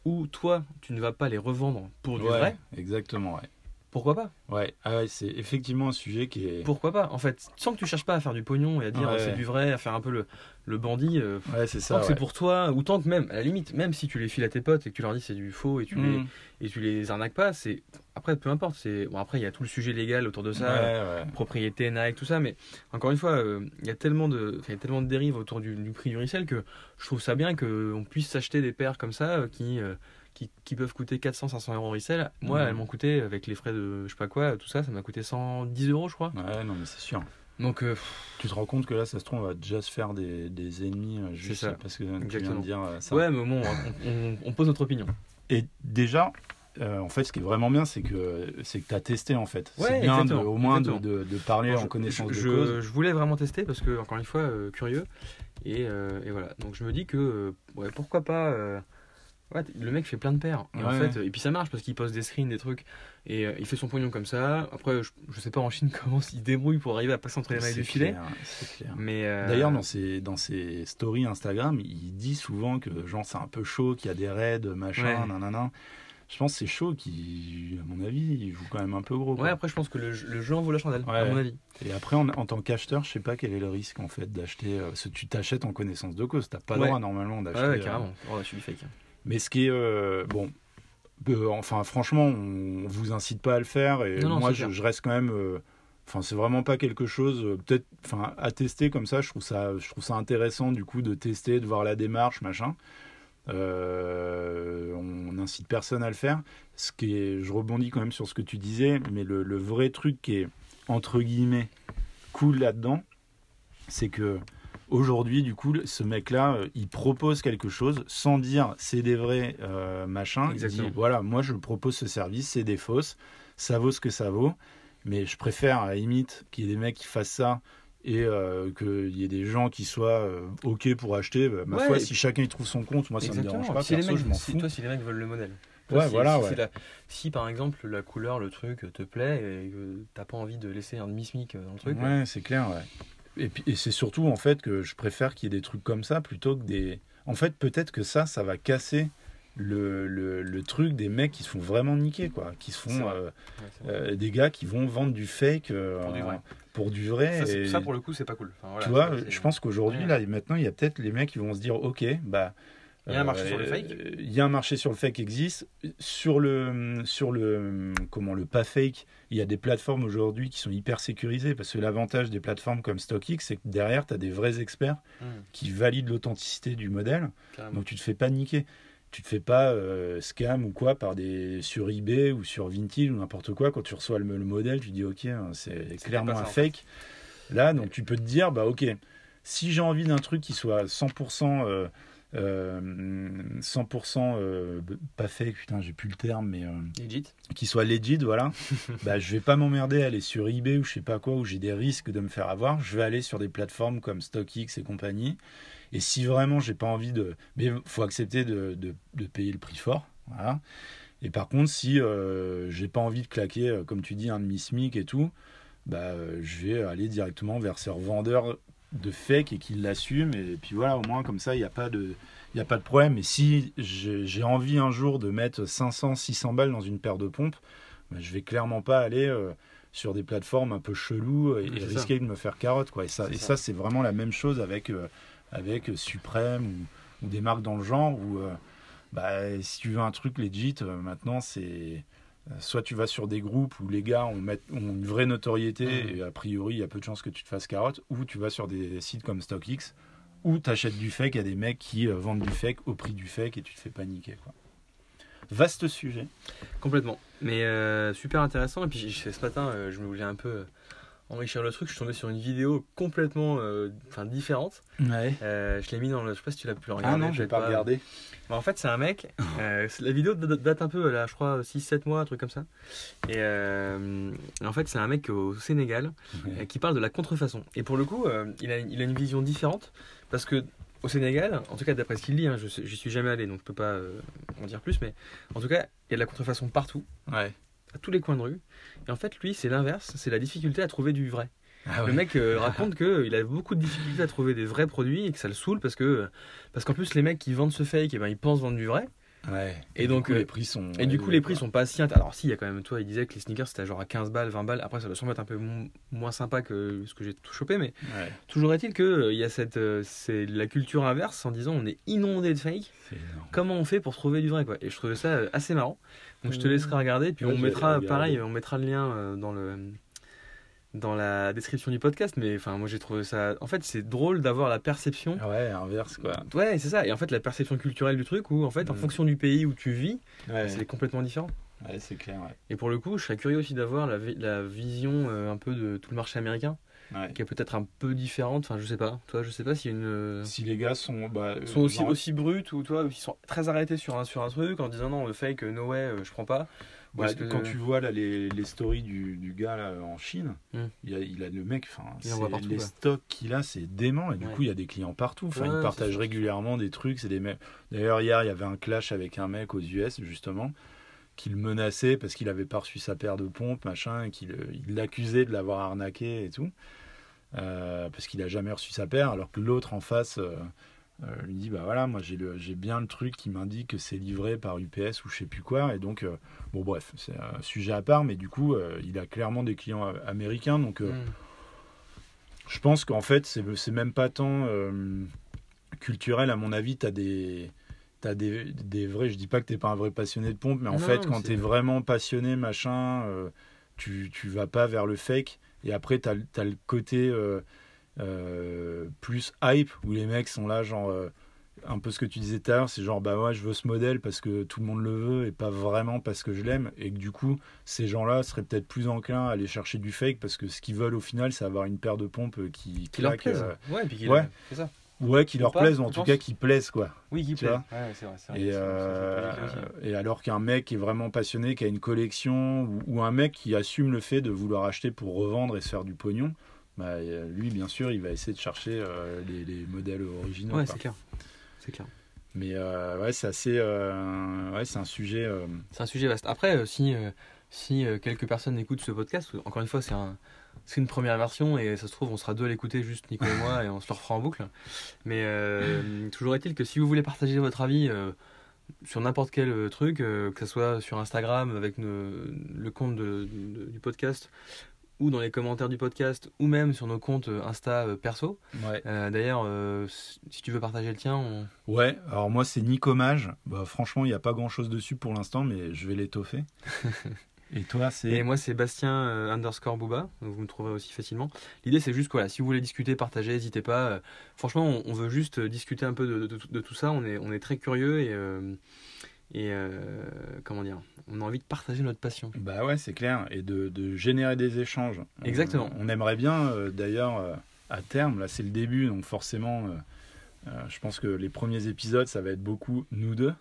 où toi, tu ne vas pas les revendre pour du
Ouais,
vrai,
exactement, ouais.
Pourquoi pas?
Ouais, ah ouais, c'est effectivement un sujet qui est.
Pourquoi pas? En fait, sans que tu cherches pas à faire du pognon et à dire
Ouais.
c'est du vrai, à faire un peu le, le bandit. euh,
Ouais, c'est
tant
ça.
que c'est pour toi, ou tant que même, à la limite, même si tu les files à tes potes et que tu leur dis c'est du faux et tu, les,
Mm.
et tu les arnaques pas, c'est. Après, peu importe. c'est Bon, après, il y a tout le sujet légal autour de ça. Propriété Nike, tout ça, mais encore une fois, euh, il y a tellement de, y a tellement de dérives autour du, du prix du resell que je trouve ça bien qu'on puisse s'acheter des paires comme ça euh, qui, qui, qui peuvent coûter 400-500 euros en resell. Moi,
Mhm.
elles m'ont coûté, avec les frais de je sais pas quoi, tout ça, ça m'a coûté 110 euros, je crois.
Ouais, non, mais c'est sûr.
Donc, euh,
Tu te rends compte que là, ça se trouve, on va déjà se faire des, des ennemis euh, juste
ça.
parce que tu viens
Exactement.
de dire euh, ça.
ouais, mais bon, on, on- on pose notre opinion.
Et déjà, euh, en fait, ce qui est vraiment bien, c'est que c'est que tu as testé en fait.
Ouais,
c'est bien de-
exactement,
au moins de,
exactement.
de- de parler en
je-
connaissance
je,
de cause.
je voulais vraiment tester parce que, encore une fois, euh, curieux. Et, euh, et voilà. Donc je me dis que, ouais, pourquoi pas. Ouais, le mec fait plein de paires. Et, en fait, euh, et puis ça marche parce qu'il poste des screens, des trucs. Et euh, il fait son pognon comme ça. Après, je, je sais pas en Chine comment il débrouille pour arriver à passer entre les mailles du filet.
clair.
Mais euh,
D'ailleurs, dans ses, dans ses stories Instagram, il dit souvent que genre c'est un peu chaud, qu'il y a des raids, machin,
Ouais.
nanana. Je pense que c'est chaud qui, à mon avis, il joue quand même un peu gros. quoi.
Ouais, après, je pense que le, jeu- le jeu en vaut la chandelle, à mon avis.
Et après, en, en tant qu'acheteur, je sais pas quel est le risque en fait d'acheter. euh, que tu t'achètes en connaissance de cause, t'as pas le droit normalement d'acheter.
Ouais, carrément. Oh, je suis fake.
Mais ce qui est euh, bon, euh, enfin franchement, on vous incite pas à le faire et
Non,
moi je, reste quand même. euh, Enfin, c'est vraiment pas quelque chose, peut-être, enfin, à tester comme ça. Je trouve ça, je trouve ça intéressant du coup de tester, de voir la démarche, machin. Euh, on n'incite personne à le faire. Ce qui est, je rebondis quand même sur ce que tu disais, mais le, le vrai truc qui est entre guillemets cool là-dedans, c'est que aujourd'hui, du coup, ce mec-là, euh, il propose quelque chose sans dire c'est des vrais euh, machins. Il
Exactement.
dit voilà, moi je propose ce service, c'est des fausses, ça vaut ce que ça vaut, mais je préfère à la limite qu'il y ait des mecs qui fassent ça et euh, qu'il y ait des gens qui soient euh, ok pour acheter. Bah, ma
Ouais,
foi, si chacun y trouve son compte, moi ça me dérange pas.
si, les mecs,
je m'en
si-
fous.
toi, si les mecs veulent le modèle.
Ouais,
si,
voilà,
si,
ouais.
c'est la- si, par exemple la couleur, le truc te plaît et que t'as pas envie de laisser un demi-smic dans le truc,
Ouais, c'est clair, ouais. Et, puis, et c'est surtout en fait que je préfère qu'il y ait des trucs comme ça plutôt que des. en fait, peut-être que ça, ça va casser le, le, le truc des mecs qui se font vraiment niquer, quoi. Qui se font. euh,
Ouais,
euh, des gars qui vont vendre du fake euh,
Pour du vrai.
pour du vrai.
ça,
et-
ça, pour le coup, c'est pas cool. Enfin, voilà,
tu vois, je pense qu'aujourd'hui,
Ouais.
là, maintenant, il y a peut-être les mecs qui vont se dire, ok, bah.
Il y a un marché sur le
euh,
fake
Il y a un marché sur le fake qui existe. Sur le, sur le, comment, le pas fake, il y a des plateformes aujourd'hui qui sont hyper sécurisées parce que l'avantage des plateformes comme StockX, c'est que derrière, tu as des vrais experts
Hum,
qui valident l'authenticité du modèle.
carrément.
Donc tu te fais pas niquer. Tu te fais pas euh, scam ou quoi par des sur eBay ou sur Vinted ou n'importe quoi. Quand tu reçois le, le modèle, tu dis ok, hein, c'est clairement un
en fait.
fake. Là, donc tu peux te dire bah ok, si j'ai envie d'un truc qui soit 100% euh, euh, 100% euh, pas fake, putain, j'ai plus le terme, mais euh,
Legit.
qui soit legit, voilà, bah, je vais pas m'emmerder à aller sur eBay ou je sais pas quoi, où j'ai des risques de me faire avoir. Je vais aller sur des plateformes comme StockX et compagnie. Et si vraiment j'ai pas envie de. Mais faut accepter de, de, de payer le prix fort. Voilà. Et par contre, si euh, j'ai pas envie de claquer, euh, comme tu dis, un demi-smic et tout, bah, euh, je vais aller directement vers ce revendeur de fake et qu'il l'assume. Et puis voilà, au moins comme ça, il n'y a pas de. Il n'y a pas de problème. Et si j'ai envie un jour de mettre 500, 600 balles dans une paire de pompes, bah, je vais clairement pas aller euh, sur des plateformes un peu cheloues et, risquer de me faire carotte. Quoi. Et ça,
C'est
et
ça.
ça c'est vraiment la même chose avec, euh, avec Supreme ou, ou des marques dans le genre où euh, bah, si tu veux un truc legit, euh, maintenant, c'est. Euh, Soit tu vas sur des groupes où les gars ont, une vraie notoriété
Mhm.
et a priori il y a peu de chances que tu te fasses carotte, ou tu vas sur des sites comme StockX où tu achètes du fake à des mecs qui euh, vendent du fake au prix du fake et tu te fais paniquer. Quoi. Vaste sujet.
Complètement. Mais euh, super intéressant. Et puis je- ce matin, je me voulais un peu enrichir le truc. Je suis tombé sur une vidéo complètement euh, différente.
Ouais.
Euh, je l'ai mis dans le. Je sais pas si tu l'as pu le regarder.
Ah non, j'ai
peut-être
pas regardé.
Bah, en fait, c'est un mec. euh, la vidéo date un peu, là, je crois, 6-7 mois, un truc comme ça. Et en fait, c'est un mec au Sénégal qui parle de la contrefaçon. Et pour le coup, il, a, il a une vision différente parce que au Sénégal, en tout cas d'après ce qu'il dit, hein, je j'y suis jamais allé donc je peux pas en dire plus, mais en tout cas, il y a de la contrefaçon partout,
Ouais.
À tous les coins de rue. Et en fait, lui, c'est l'inverse, c'est la difficulté à trouver du vrai.
Ah
Le mec euh, raconte qu'il a beaucoup de difficultés à trouver des vrais produits et que ça le saoule parce que parce qu'en plus les mecs qui vendent ce fake, eh ben, ils pensent vendre du vrai.
Ouais.
Et donc,
coup,
euh,
les prix sont.
Et du coup, les prix sont pas si int- Alors, si, il y a quand même, toi, il disait que les sneakers c'était genre à 15 balles, 20 balles. Après, ça doit sûrement être un peu mo- moins sympa que ce que j'ai tout chopé, mais
Ouais.
toujours est-il que euh, il y a cette. euh, c'est la culture inverse en disant on est inondé de fake. Comment on fait pour trouver du vrai, quoi? Et je trouvais ça euh, assez marrant. Donc, je te laisserai regarder, puis
Ouais,
on mettra, pareil, on mettra le lien euh, dans le. Dans la description du podcast, mais enfin, moi j'ai trouvé ça. En fait, c'est drôle d'avoir la perception
Ah Ouais, inverse quoi.
Ouais, c'est ça. Et en fait, la perception culturelle du truc, où en fait, en
Mm.
fonction du pays où tu vis,
Ouais,
c'est complètement différent.
ouais, c'est clair. Ouais.
Et pour le coup, je serais curieux aussi d'avoir la, la vision euh, un peu de tout le marché américain,
Ouais.
qui est peut-être un peu différente. Enfin, je sais pas. Toi, je sais pas a une. euh,
Si les gars sont. Bah,
sont aussi,
genre-
aussi bruts ou toi, ils sont très arrêtés sur un, sur un truc en disant non, le fake, euh, no way, euh, je prends pas. Ou
Ouais,
que-
Quand tu vois là, les, les stories du, du gars là, en Chine,
Hmm.
il, a, il a le mec,
partout,
les stocks qu'il a, c'est dément. Et du
Ouais.
coup, il y a des clients partout. Enfin, il partage régulièrement des trucs. C'est des mecs. D'ailleurs, hier, il y avait un clash avec un mec aux US justement qui le menaçait parce qu'il avait pas reçu sa paire de pompes, machin, et qu'il il l'accusait de l'avoir arnaqué et tout. Euh, parce qu'il a jamais reçu sa paire, alors que l'autre en face euh, euh, lui dit bah voilà, moi j'ai le- j'ai bien le truc qui m'indique que c'est livré par UPS ou je sais plus quoi, et donc bon bref, c'est un sujet à part, mais du coup il a clairement des clients américains, donc
Mm.
je pense qu'en fait c'est c'est même pas tant culturel à mon avis, t'as des T'as des, des vrais, je dis pas que t'es pas un vrai passionné de pompe, mais en
Non,
fait, quand
c'est-
t'es vraiment passionné, machin, tu, tu vas pas vers le fake. Et après, t'as le- t'as le côté euh, euh, plus hype, où les mecs sont là, genre, euh, un peu ce que tu disais tout à l'heure, c'est genre, bah ouais, je veux ce modèle parce que tout le monde le veut et pas vraiment parce que je l'aime. Et que du coup, ces gens-là seraient peut-être plus enclins à aller chercher du fake parce que ce qu'ils veulent au final, c'est avoir une paire de pompes qui,
Qui leur
claque,
plaise.
euh,
Ouais, puis qui
ouais.
c'est ça.
Ouais, qui leur plaisent, ou en tout cas qui plaisent, quoi.
Oui, qui Ouais, c'est vrai. c'est vrai,
Et, euh, alors qu'un mec est vraiment passionné, qui a une collection, ou, ou un mec qui assume le fait de vouloir acheter pour revendre et se faire du pognon, bah, euh, lui, bien sûr, il va essayer de chercher euh, les, les modèles originaux.
Ouais, c'est clair. C'est clair.
Mais euh, ouais, c'est assez. euh, ouais, c'est un sujet.
C'est un sujet vaste. Après, si, si quelques personnes écoutent ce podcast, encore une fois, c'est un, c'est une première version et ça se trouve on sera deux à l'écouter juste Nico et moi et on se le refera en boucle. Mais euh, toujours est-il que si vous voulez partager votre avis euh, sur n'importe quel euh, truc, que ce soit sur Instagram avec ne- le compte de- de- du podcast ou dans les commentaires du podcast ou même sur nos comptes Insta perso.
Ouais.
D'ailleurs, si tu veux partager le tien, on...
Ouais, alors moi c'est Nicomage. Bah, franchement, il n'y a pas grand chose dessus pour l'instant, mais je vais l'étoffer. Et toi, c'est.
Et moi, c'est Bastien euh, underscore Booba. Donc vous me trouverez aussi facilement. L'idée, c'est juste que voilà, si vous voulez discuter, partager, n'hésitez pas. Euh, franchement, on, on veut juste euh, discuter un peu de, de- de tout ça. On est, on est très curieux et, euh, et euh, comment dire, on a envie de partager notre passion.
Bah ouais, c'est clair. Et de, de générer des échanges.
Exactement.
On, on aimerait bien, euh, d'ailleurs, euh, à terme, là c'est le début, donc forcément, euh, euh, je pense que les premiers épisodes, ça va être beaucoup nous deux.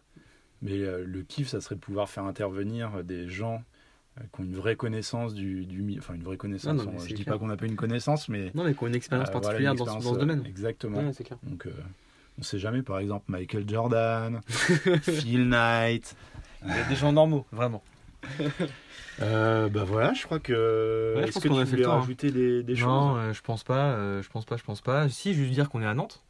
Mais euh, le kiff, ça serait de pouvoir faire intervenir des gens qui ont une vraie connaissance du, du Enfin, une vraie connaissance.
Non, non, mais
je dis
clair.
pas qu'on n'a pas une connaissance, mais.
Non, mais qu'on a une expérience
euh, voilà,
particulière dans, ce- dans ce domaine.
euh, Exactement.
Ouais, clair.
Donc, euh, on sait jamais, par exemple, Michael Jordan, Phil Knight.
Il y a des gens normaux, vraiment.
Euh, bah voilà, je crois que.
Ouais, je
Est-ce
pense
que
qu'on
tu
a fait
voulais
le tour, hein.
rajouter des, des
non,
choses
euh, je pense pas. euh, je pense pas. Je pense pas. Si, juste dire qu'on est à Nantes.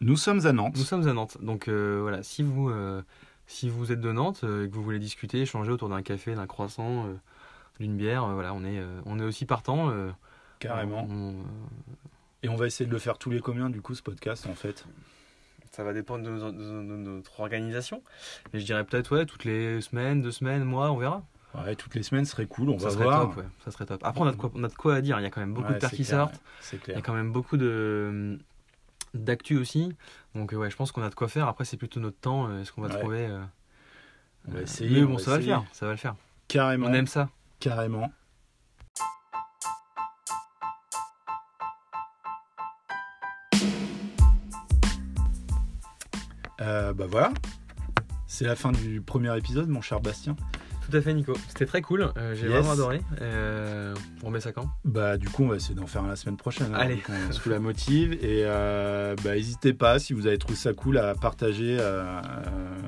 Nous sommes à Nantes.
Nous sommes à Nantes. Donc euh, voilà, si vous, euh, si vous êtes de Nantes euh, et que vous voulez discuter, échanger autour d'un café, d'un croissant, euh, d'une bière, euh, voilà, on est, euh, on est aussi partant. euh,
Carrément.
on- euh,
Et on va essayer de le faire tous les combien, du coup, ce podcast, en fait
ça va dépendre de, nos- de- de notre organisation. Mais je dirais peut-être ouais, toutes les semaines, deux semaines, mois, on verra.
Ouais, toutes les semaines serait cool, on
ça
va
serait
voir.
top, ouais. Ça serait top. Après, on a de quoi, on a de quoi à dire. Il y a quand même beaucoup
Ouais,
de pères
c'est
qui
clair,
sortent.
ouais, C'est
Il y a quand même beaucoup de d'actu aussi. Donc euh, ouais, je pense qu'on a de quoi faire. Après, c'est plutôt notre temps. euh, Est-ce qu'on va
Ouais.
trouver euh,
On va essayer,
Mais
on
bon,
va
ça va le faire. Ça va le faire.
Carrément.
On aime ça.
Carrément. Euh, bah voilà. C'est la fin du premier épisode, mon cher Bastien.
Tout à fait, Nico. C'était très cool. Euh, J'ai
Yes.
vraiment adoré. Euh, on remet ça quand?
Bah du coup on va essayer d'en faire un la semaine prochaine. hein,
Allez.
qu'on se fout la motive et euh, bah n'hésitez pas si vous avez trouvé ça cool à partager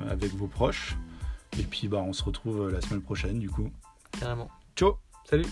avec vos proches. Et puis bah on se retrouve la semaine prochaine du coup.
Carrément.
Ciao
Salut